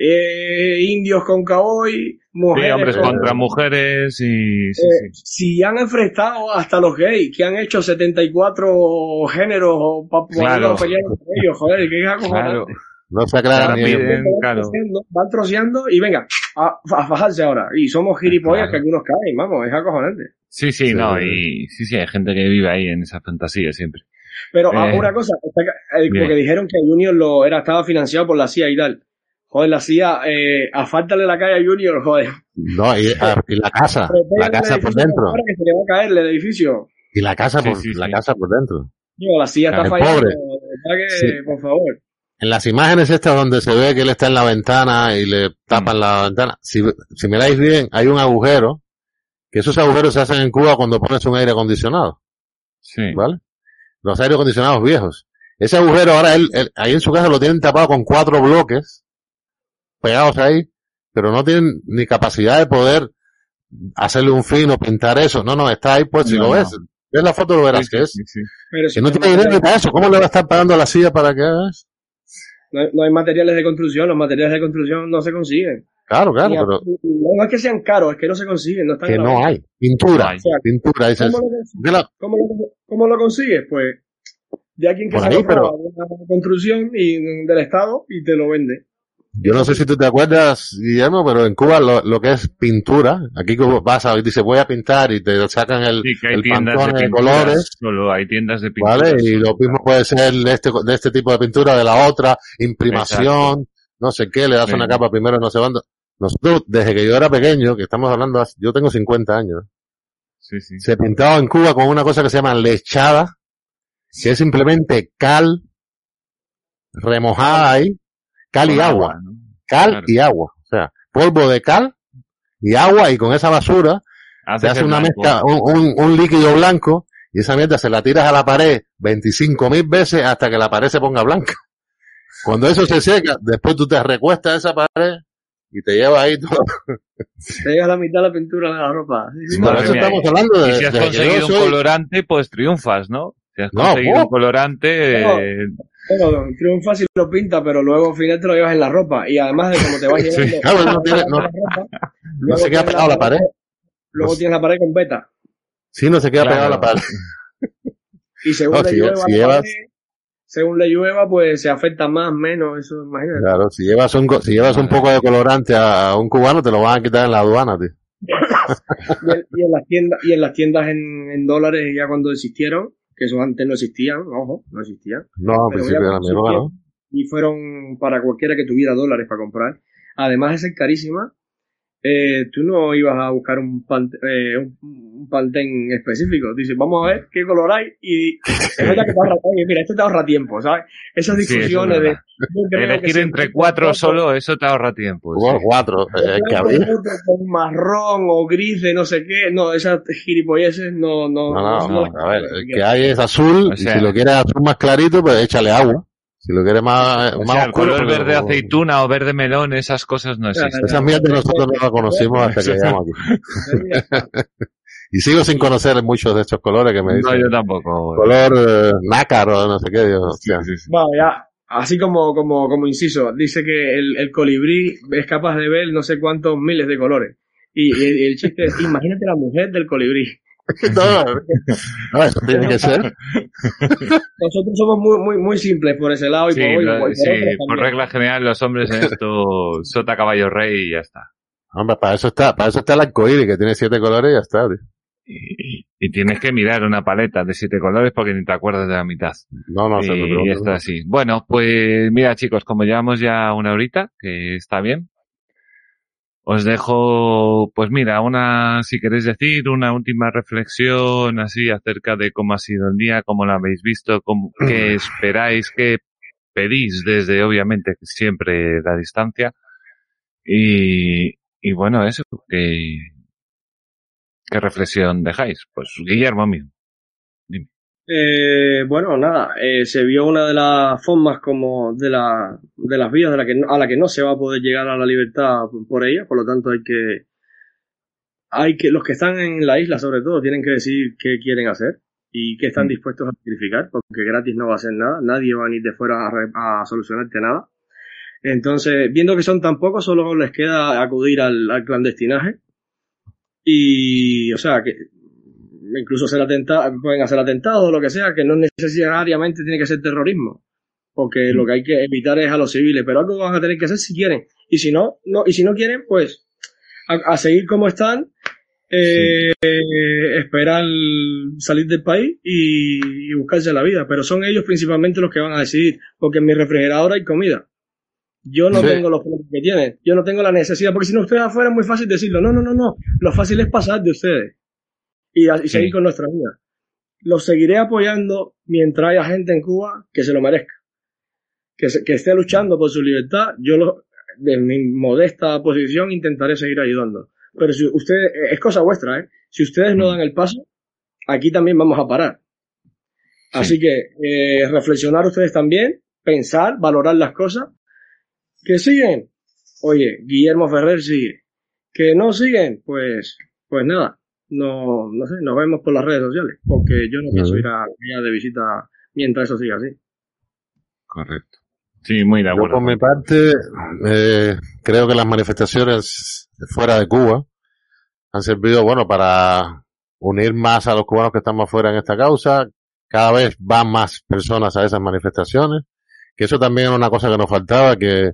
eh, indios con Sí, mujeres hombres con- contra mujeres y... Sí, Eh, sí. si han enfrentado hasta los gays, que han hecho 74 géneros para poder Claro. pelear entre ellos, joder, que es [laughs] acojonante. Claro. No se aclara ni piden- van, claro. troceando, van troceando y venga, a, a fajarse ahora. Y somos gilipollas Claro. que algunos caen, vamos, es acojonante. Sí, sí, Sí. no, y sí, sí, hay gente que vive ahí en esa fantasía siempre. Pero ah, Eh, una cosa, eh, bien. porque dijeron que Junior lo era estaba financiado por la CIA y tal. Joder, la CIA, eh, afáltale la calle a Junior, joder. No, y, ah, y la casa, la casa por dentro. que se le va a caer el edificio. Y la casa Sí, por, sí, la sí. casa por dentro. Digo, la CIA está fallando. pobre. de verdad que, Sí. por favor. En las imágenes estas donde se ve que él está en la ventana y le tapan Mm. la ventana, si, si miráis bien, hay un agujero, que esos agujeros se hacen en Cuba cuando pones un aire acondicionado, Sí. ¿vale? Los aire acondicionados viejos. Ese agujero ahora él, él- ahí en su casa lo tienen tapado con cuatro bloques pegados ahí, pero no tienen ni capacidad de poder hacerle un fin o pintar eso. No, no, está ahí pues si lo no. ves. Ves la foto lo verás Sí, que es. sí, sí. Pero Si no tiene dinero para eso, ¿cómo le va a estar pagando a la silla para que haga eso? No, hay- no hay materiales de construcción, los materiales de construcción no se consiguen. Claro, claro, a- pero no es que sean caros, es que no se consiguen, no están que no hay. Pintura, hay. pintura, dices. ¿Cómo lo, la- ¿Cómo lo- cómo lo consigues? Pues de alguien que Por se ahí, pero- una construcción y, del Estado y te lo vende. Yo no sé si tú te acuerdas, Guillermo, pero en Cuba lo, lo que es pintura, aquí como vas a, dice voy a pintar y te sacan el, Sí, que hay el tiendas de, colores, Solo hay tiendas de pinturas. ¿vale? Y lo mismo puede ser de este, de este tipo de pintura, de la otra, imprimación, no sé qué, le das Sí. una capa primero, no sé cuándo. Nosotros, desde que yo era pequeño, que estamos hablando, yo tengo 50 años, Sí, sí. se pintaba en Cuba con una cosa que se llama lechada, que es simplemente cal remojada ahí, cal y agua. ¿no? cal Claro. y agua. O sea, polvo de cal y agua y con esa basura se Haces hace una blanco. mezcla, un, un, un líquido blanco y esa mierda se la tiras a la pared 25 mil veces hasta que la pared se ponga blanca. Cuando eso se seca, después tú te recuestas a esa pared y te llevas ahí todo. Te llega la mitad de la pintura de la ropa. Sí, Por eso mía, estamos hablando de, Y si has de conseguido un soy- colorante, pues triunfas, ¿no? Si has No, conseguido un colorante, No. eh, Bueno, triunfa si lo pinta, pero luego al final te lo llevas en la ropa. Y además de cómo te vas [laughs] Sí, llevando claro, no tiene- no- la ropa, no se queda pegado a la pared. Luego No- tienes la pared con beta. Sí, no se queda Claro. pegado a la pared. Y según No, le si- llueva, si la llevas- pared, según le llueva, pues se afecta más, menos, eso, imagínate. Claro, si llevas un, si llevas un poco de colorante a, a un cubano, te lo van a quitar en la aduana, tío. [laughs] Y, en, y en las tiendas, y en las tiendas en, en dólares ya cuando existieron, que eso antes no existían, ojo, no existían. No, Pero principio era mi hermano. y fueron para cualquiera que tuviera dólares para comprar. Además de ser carísima, eh, tú no ibas a buscar un, pan, eh, un, un Pantene específico. Dices, vamos a ver qué color hay y es verdad que te ahorra, oye, mira, esto te ahorra tiempo, ¿sabes? Esas Sí, eso es discusiones de... que elegir entre cuatro compro solo, eso te ahorra tiempo. Sí. cuatro, eh, con marrón o gris de no sé qué, no, esas gilipolleces no, no, No, no, no, a ver, el que hay es azul, O sea- y si lo quieres azul más clarito, pues échale agua. Si lo quieres más, O más sea, el color verde aceituna o verde melón, esas cosas no existen. Esas mierdas nosotros no las conocimos hasta que llegamos aquí. [laughs] Y sigo sin conocer muchos de estos colores que me No, dicen. yo tampoco. Color eh, nácar o no sé qué, digo, hostia. Sí, sí. Bueno, ya, así como, como, como inciso, dice que el, el colibrí es capaz de ver no sé cuántos miles de colores. Y, y el chiste es, imagínate la mujer del colibrí. [laughs] No, no, eso tiene que ser. Nosotros somos muy, muy, muy simples por ese lado y Sí, por, y lo- por- sí, por regla general los hombres en esto [laughs] sota caballo rey y ya está. Hombre, para eso está, para eso está el arcoíris, que tiene siete colores y ya está, tío. Y, y tienes que mirar una paleta de siete colores porque ni te acuerdas de la mitad. No, no, se me y pregunta. está así. Bueno, pues mira chicos, como llevamos ya una horita, que está bien, os dejo, pues mira, una, si queréis decir, una última reflexión así acerca de cómo ha sido el día, cómo lo habéis visto, cómo, [clears throat] qué esperáis, qué pedís desde, obviamente, siempre la distancia. Y, y bueno, eso, que, ¿qué reflexión dejáis? Pues Guillermo mismo. Eh, bueno, nada, eh, se vio una de las formas como de, la, de las vías de la que, a la que no se va a poder llegar a la libertad por ella, por lo tanto hay que, hay que, los que están en la isla sobre todo tienen que decir qué quieren hacer y qué están mm. dispuestos a sacrificar, porque gratis no va a ser nada, nadie va a venir de fuera a, solucionarte nada. Entonces, viendo que son tan pocos, solo les queda acudir al, al clandestinaje. Y, o sea, que incluso hacer atenta pueden hacer atentados o lo que sea, que no necesariamente tiene que ser terrorismo, porque lo que hay que evitar es a los civiles, pero algo van a tener que hacer si quieren, y si no, no y si no quieren, pues a, seguir como están, eh, esperar salir del país y, buscarse la vida, pero son ellos principalmente los que van a decidir, porque en mi refrigerador hay comida. Yo no tengo los problemas que tienen, yo no tengo la necesidad, porque si no ustedes afuera es muy fácil decirlo, no, no, no, no, lo fácil es pasar de ustedes y, seguir con nuestra vida. Los seguiré apoyando mientras haya gente en Cuba que se lo merezca, que, que esté luchando por su libertad. Yo, lo, de mi modesta posición, intentaré seguir ayudando. Pero si ustedes, es cosa vuestra, ¿eh? Si ustedes no mm. dan el paso, aquí también vamos a parar. Así que eh, reflexionar ustedes también, pensar, valorar las cosas. Que siguen, oye, Guillermo Ferrer sigue. Que no siguen, pues, pues nada, no, no sé, nos vemos por las redes sociales, porque yo no pienso ir a de visita mientras eso siga así. Correcto. Sí, muy de acuerdo. por mi parte, eh, creo que las manifestaciones fuera de Cuba han servido, bueno, para unir más a los cubanos que estamos fuera en esta causa. Cada vez van más personas a esas manifestaciones. Que eso también era una cosa que nos faltaba, que,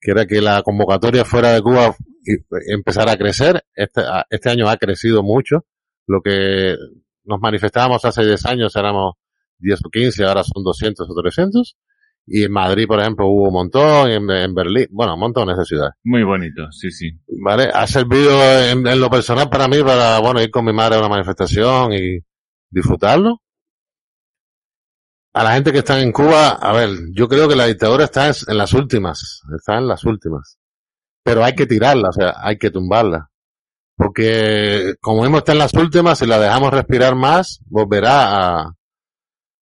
que era que la convocatoria fuera de Cuba empezar a crecer. Este, este año ha crecido mucho. Lo que nos manifestábamos hace 10 años éramos 10 o 15, ahora son 200 o 300. Y en Madrid, por ejemplo, hubo un montón, en, Berlín, bueno, montones de ciudades. Muy bonito, sí, sí. Vale, ha servido en, en, lo personal para mí para, bueno, ir con mi madre a una manifestación y disfrutarlo. A la gente que está en Cuba, a ver, yo creo que la dictadura está en las últimas, está en las últimas pero hay que tirarla, o sea, hay que tumbarla. Porque como hemos está en las últimas, si la dejamos respirar más, volverá a,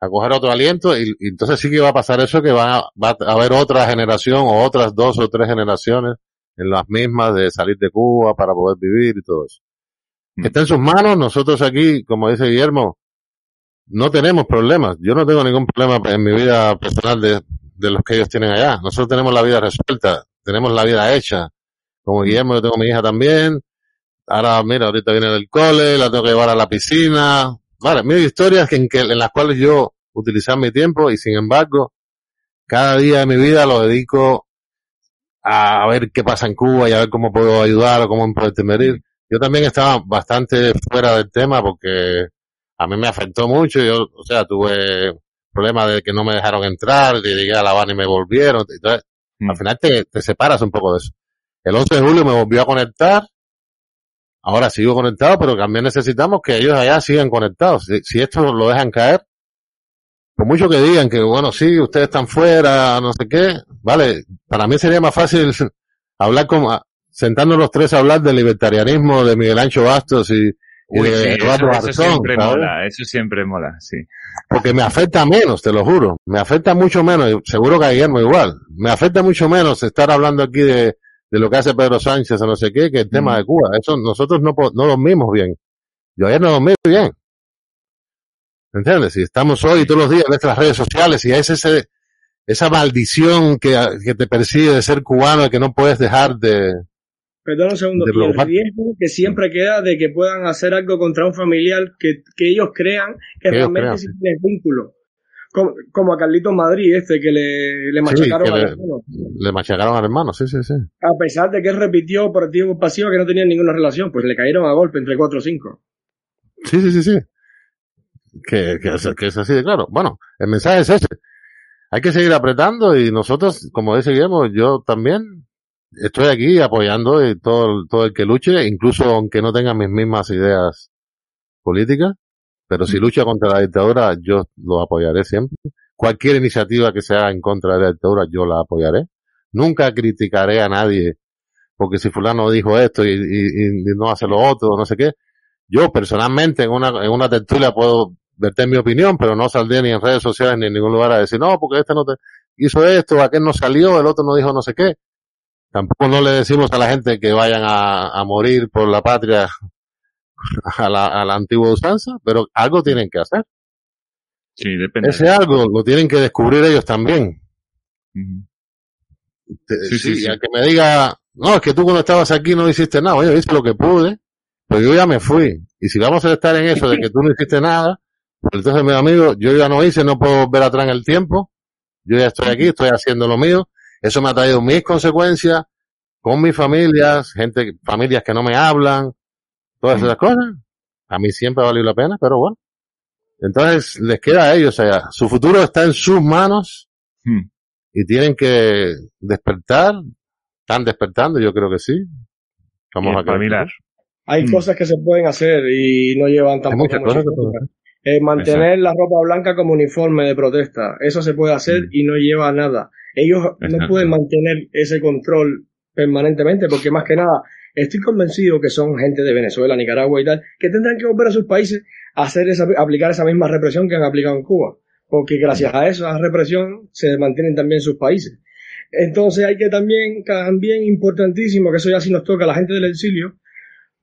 a coger otro aliento y, entonces sí que va a pasar eso que va, va a haber otra generación o otras dos o tres generaciones en las mismas de salir de Cuba para poder vivir y todo eso. Mm. está en sus manos, nosotros aquí, como dice Guillermo, no tenemos problemas. Yo no tengo ningún problema en mi vida personal de, de los que ellos tienen allá. Nosotros tenemos la vida resuelta, tenemos la vida hecha. Como Guillermo, yo tengo mi hija también. Ahora, mira, ahorita viene del cole, la tengo que llevar a la piscina. Vale, mil historias en, que, en las cuales yo utilizar mi tiempo y sin embargo, cada día de mi vida lo dedico a ver qué pasa en Cuba y a ver cómo puedo ayudar o cómo puedo intervenir. Yo también estaba bastante fuera del tema porque a mí me afectó mucho. Yo, o sea, tuve problemas de que no me dejaron entrar, de llegué a La Habana y me volvieron. Entonces, al mm. final te, te separas un poco de eso. El 11 de julio me volvió a conectar. Ahora sigo conectado, pero también necesitamos que ellos allá sigan conectados. Si, esto lo dejan caer, por mucho que digan que, bueno, sí, ustedes están fuera, no sé qué, vale, para mí sería más fácil hablar con, sentando los tres a hablar del libertarianismo de Miguel Ancho Bastos y, de Eduardo eso, eso siempre mola, eso siempre mola, sí. Porque me afecta menos, te lo juro. Me afecta mucho menos, seguro que a Guillermo igual. Me afecta mucho menos estar hablando aquí de, de lo que hace Pedro Sánchez o no sé qué, que el tema mm. de Cuba. Eso nosotros no, no dormimos bien. Yo ayer no dormí bien. ¿Entiendes? Si estamos hoy todos los días en nuestras redes sociales y es ese, esa maldición que, que te persigue de ser cubano y que no puedes dejar de... Perdón un segundo. Y el riesgo que siempre queda de que puedan hacer algo contra un familiar que, que ellos crean que, realmente sí tiene vínculo como, a Carlitos Madrid, este, que le, le machacaron al hermano. Le machacaron al hermano, sí, sí, sí. A pesar de que él repitió por activo pasivo que no tenían ninguna relación, pues le cayeron a golpe entre 4 o 5. Sí, sí, sí, sí. Que, que, que es así de claro. Bueno, el mensaje es ese. Hay que seguir apretando y nosotros, como dice Guillermo, yo también estoy aquí apoyando y todo, todo el que luche, incluso aunque no tenga mis mismas ideas políticas, pero si mm. lucha contra la dictadura, yo lo apoyaré siempre. Cualquier iniciativa que sea en contra de la dictadura, yo la apoyaré. Nunca criticaré a nadie porque si fulano dijo esto y, no hace lo otro, no sé qué. Yo personalmente en una, en una tertulia puedo verte mi opinión, pero no saldré ni en redes sociales ni en ningún lugar a decir, no, porque este no te hizo esto, aquel no salió, el otro no dijo no sé qué. Tampoco no le decimos a la gente que vayan a, a morir por la patria a la, a la antigua usanza, pero algo tienen que hacer. Sí, depende. Ese algo lo tienen que descubrir ellos también. sí, sí, sí, que me diga, no, es que tú cuando estabas aquí no hiciste nada. Oye, hice lo que pude, pero yo ya me fui. Y si vamos a estar en eso de que tú no hiciste nada, pues entonces, mi amigo, yo ya no hice, no puedo ver atrás en el tiempo. Yo ya estoy aquí, estoy haciendo lo mío. Eso me ha traído mis consecuencias con mis familias, gente, familias que no me hablan, todas esas cosas. A mí siempre ha valido la pena, pero bueno. Entonces, les queda a ellos, o sea, su futuro está en sus manos hmm. y tienen que despertar, están despertando, yo creo que sí. Vamos a mirar. Hay mm. cosas que se pueden hacer y no llevan tampoco mucho eh, mantener la ropa blanca como uniforme de protesta, eso se puede hacer mm. y no lleva nada. Ellos no pueden mantener ese control permanentemente porque más que nada estoy convencido que son gente de Venezuela, Nicaragua y tal, que tendrán que volver a sus países a hacer esa, aplicar esa misma represión que han aplicado en Cuba. Porque gracias a esa represión se mantienen también sus países. Entonces hay que también, también importantísimo, que eso ya sí nos toca a la gente del exilio,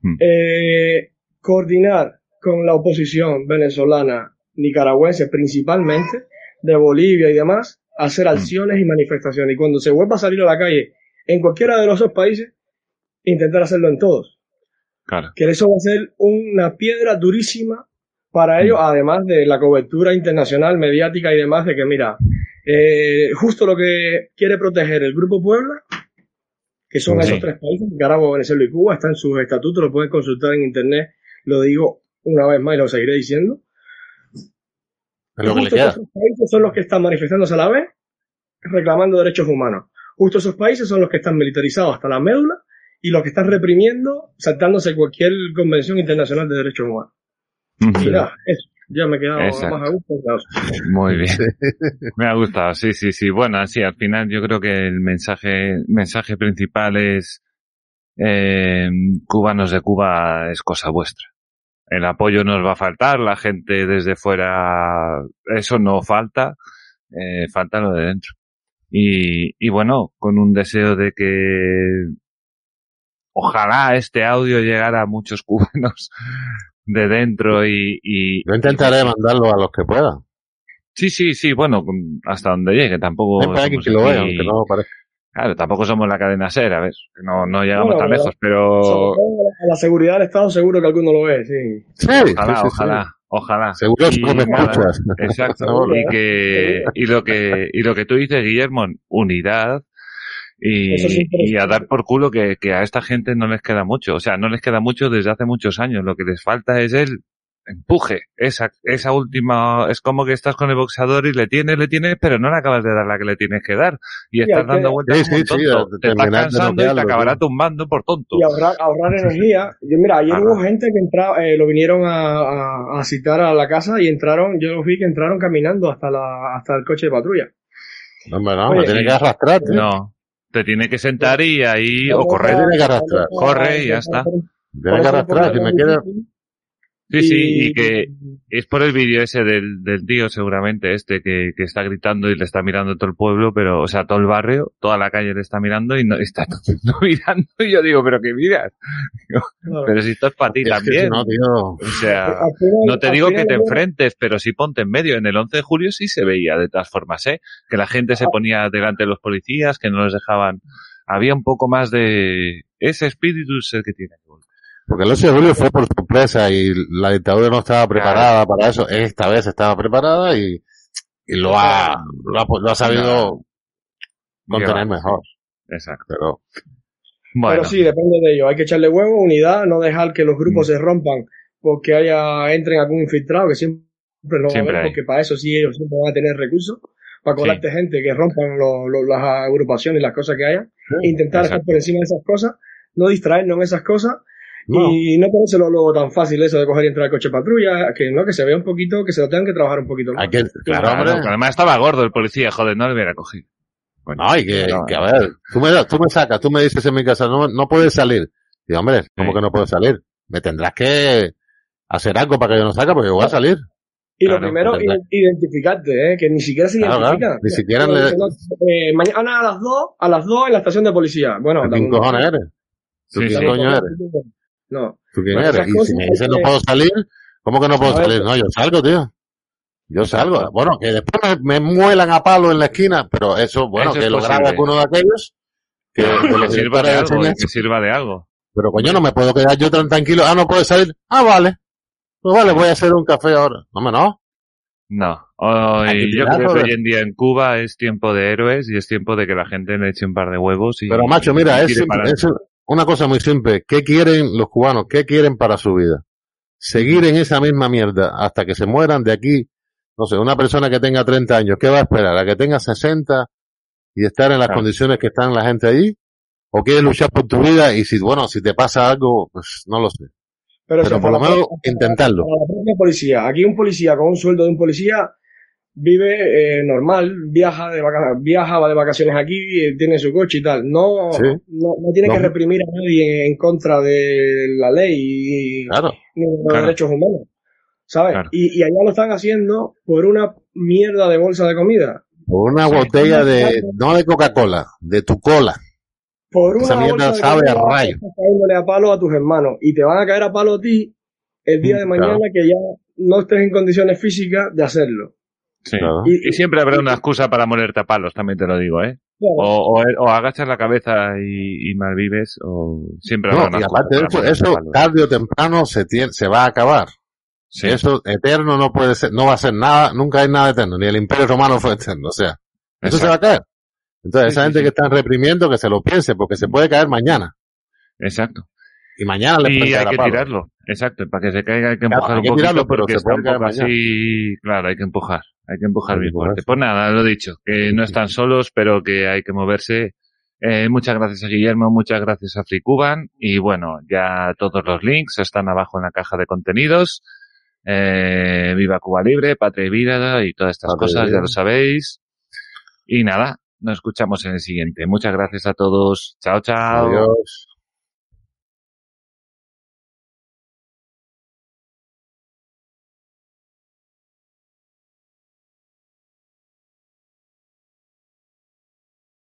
hmm. eh, coordinar con la oposición venezolana, nicaragüense principalmente, de Bolivia y demás, hacer hmm. acciones y manifestaciones. Y cuando se vuelva a salir a la calle en cualquiera de los dos países, intentar hacerlo en todos. Claro. Que eso va a ser una piedra durísima para ellos, hmm. además de la cobertura internacional, mediática y demás, de que mira, eh, justo lo que quiere proteger el Grupo Puebla, que son esos tres países, Nicaragua, Venezuela y Cuba, está en sus estatutos, lo pueden consultar en internet, lo digo una vez más y lo seguiré diciendo. justo esos países son los que están manifestándose a la vez, reclamando derechos humanos. Justo esos países son los que están militarizados hasta la médula y los que están reprimiendo, saltándose cualquier convención internacional de derechos humanos. eso. Ya me he quedado más a gusto. Muy bien. [laughs] Me ha gustado, sí, sí, sí. Bueno, sí, al final yo creo que el mensaje, mensaje principal es eh, cubanos de Cuba es cosa vuestra. El apoyo nos va a faltar, la gente desde fuera, eso no falta, eh, falta lo de dentro. Y, y bueno, con un deseo de que ojalá este audio llegara a muchos cubanos de dentro y, y Yo intentaré mandarlo a los que pueda. Sí, sí, sí, bueno, hasta donde llegue, tampoco. que lo vea, aunque no parece. Claro, tampoco somos la cadena SER, a ver, no, no llegamos tan lejos, pero... La seguridad del Estado seguro que alguno lo ve, sí. Sí, ojalá, ojalá, ojalá. Seguro que me escuchas. Exacto, [laughs] y que, y lo que, y lo que tú dices, Guillermo, unidad, y, a dar por culo que, que, a esta gente no les queda mucho. O sea, no les queda mucho desde hace muchos años. Lo que les falta es el empuje. Esa, esa última, es como que estás con el boxeador y le tienes, le tienes, pero no le acabas de dar la que le tienes que dar. Y estás dando vueltas como tonto. te estás cansando y te acabará tumbando por tonto. Y ahorrar, ahorrar energía. Yo, mira, ayer hubo gente que entraba, eh, lo vinieron a, a, citar a la casa y entraron, yo los vi que entraron caminando hasta la, hasta el coche de patrulla. No, no, no, tiene que arrastrar. No, te tiene que sentar y ahí, o correr. Tiene que arrastrar. Corre y ya está. Tiene que arrastrar, si me queda... Sí, sí, y que es por el vídeo ese del, del tío seguramente este que, que está gritando y le está mirando todo el pueblo, pero, o sea, todo el barrio, toda la calle le está mirando y no está no [laughs] mirando y yo digo, pero que miras. Pero si esto es para ti también. no, tío. O sea, no te digo que te enfrentes, pero sí ponte en medio. En el 11 de julio sí se veía de todas formas, ¿eh? Que la gente se ponía delante de los policías, que no les dejaban. Había un poco más de ese espíritu es el que tiene. Porque el 8 de julio fue por sorpresa y la dictadura no estaba preparada para eso. Esta vez estaba preparada y, y lo, ha, lo, ha, lo ha sabido contener mejor. Exacto. Pero, bueno. Pero sí, depende de ello. Hay que echarle huevo, unidad, no dejar que los grupos mm. se rompan porque haya entren algún infiltrado, que siempre lo va a haber, porque para eso sí ellos siempre van a tener recursos, para colarte gente que rompan lo, las agrupaciones y las cosas que haya. e intentar estar por encima de esas cosas, no distraernos en esas cosas y no ponérselo luego tan fácil eso de coger y entrar al coche patrulla, que no, que se vea un poquito, que se lo tengan que trabajar un poquito más. claro, hombre. Además estaba gordo el policía, joder, no le hubiera cogido. Bueno, no, que, que, a ver, tú me, tú me sacas, tú me dices en mi casa, no, no puedes salir. Y hombre, ¿cómo que no puedo salir? Me tendrás que hacer algo para que yo no salga, porque yo voy a salir. Y lo primero, identificarte, ¿eh? que ni siquiera se identifica. Ni siquiera le... eh, mañana a las 2, a las 2 en la estación de policía. Bueno, ¿Quién cojones eres? ¿Tú sí, quién sí. coño eres? No. ¿Tú quién eres? Y si me dices no puedo salir, ¿cómo que no puedo salir? No, yo salgo, tío. Yo salgo. Bueno, que después me, me, muelan a palo en la esquina, pero eso, bueno, eso que lo grabe alguno de aquellos. Que, que, que sirva de algo, que sirva de algo. Pero coño, no me puedo quedar yo tan tranquilo. Ah, no puedo salir. Ah, vale. Pues vale, voy a hacer un café ahora. No, me no. No. Hoy, yo creo que hoy en día en Cuba es tiempo de héroes y es tiempo de que la gente le eche un par de huevos y. Pero macho, mira, es, es una cosa muy simple. ¿Qué quieren los cubanos? ¿Qué quieren para su vida? Seguir en esa misma mierda hasta que se mueran de aquí. No sé, una persona que tenga 30 años, ¿qué va a esperar? ¿A que tenga 60 y estar en las claro. condiciones que están la gente ahí? ¿O quieres luchar por tu vida? Y si, bueno, si te pasa algo, pues no lo sé. Pero, Pero por lo menos intentarlo. La policía. Aquí un policía con un sueldo de un policía vive eh, normal, viaja de vaca viaja, va de vacaciones aquí, eh, tiene su coche y tal. No, ¿Sí? no, no, tiene no. que reprimir a nadie en contra de la ley y, claro. ni de los claro. derechos humanos. ¿Sabes? Claro. Y, y, allá lo están haciendo por una mierda de bolsa de comida. Por una botella de, no de Coca-Cola, de tu cola. Por una Esa mierda bolsa sabe de a rayo. estás a palo a tus hermanos y te van a caer a palo a ti el día de mañana Claro. que ya no estés en condiciones físicas de hacerlo. Sí. Claro. Y, y siempre habrá una excusa para molerte a palos, también te lo digo, ¿eh? Claro. O, o, o, agachas la cabeza y, y malvives, o siempre habrá No, una y excusa aparte de para eso, eso tarde o temprano se, tiene, se va a acabar. Sí. Eso eterno no puede ser, no va a ser nada, nunca hay nada eterno, ni el imperio romano fue eterno, o sea, eso Exacto. se va a caer. Entonces, esa sí, gente sí. que están reprimiendo, que se lo piense, porque se puede caer mañana. Exacto. Y mañana pueden Y hay que palo. tirarlo. Exacto. Para que se caiga hay que Claro, empujar hay que un poquito tirarlo, pero porque se está puede un caer así. Claro, hay que empujar. Hay que empujar bien fuerte. Pues nada, lo dicho. Que no están solos, pero que hay que moverse. Eh, muchas gracias a Guillermo, muchas gracias a FreeCuban. Y bueno, ya todos los links están abajo en la caja de contenidos. Eh, viva Cuba Libre, Patria y Vida y todas estas Patria cosas, ya lo sabéis. Y nada, nos escuchamos en el siguiente. Muchas gracias a todos. Chao, chao. Adiós.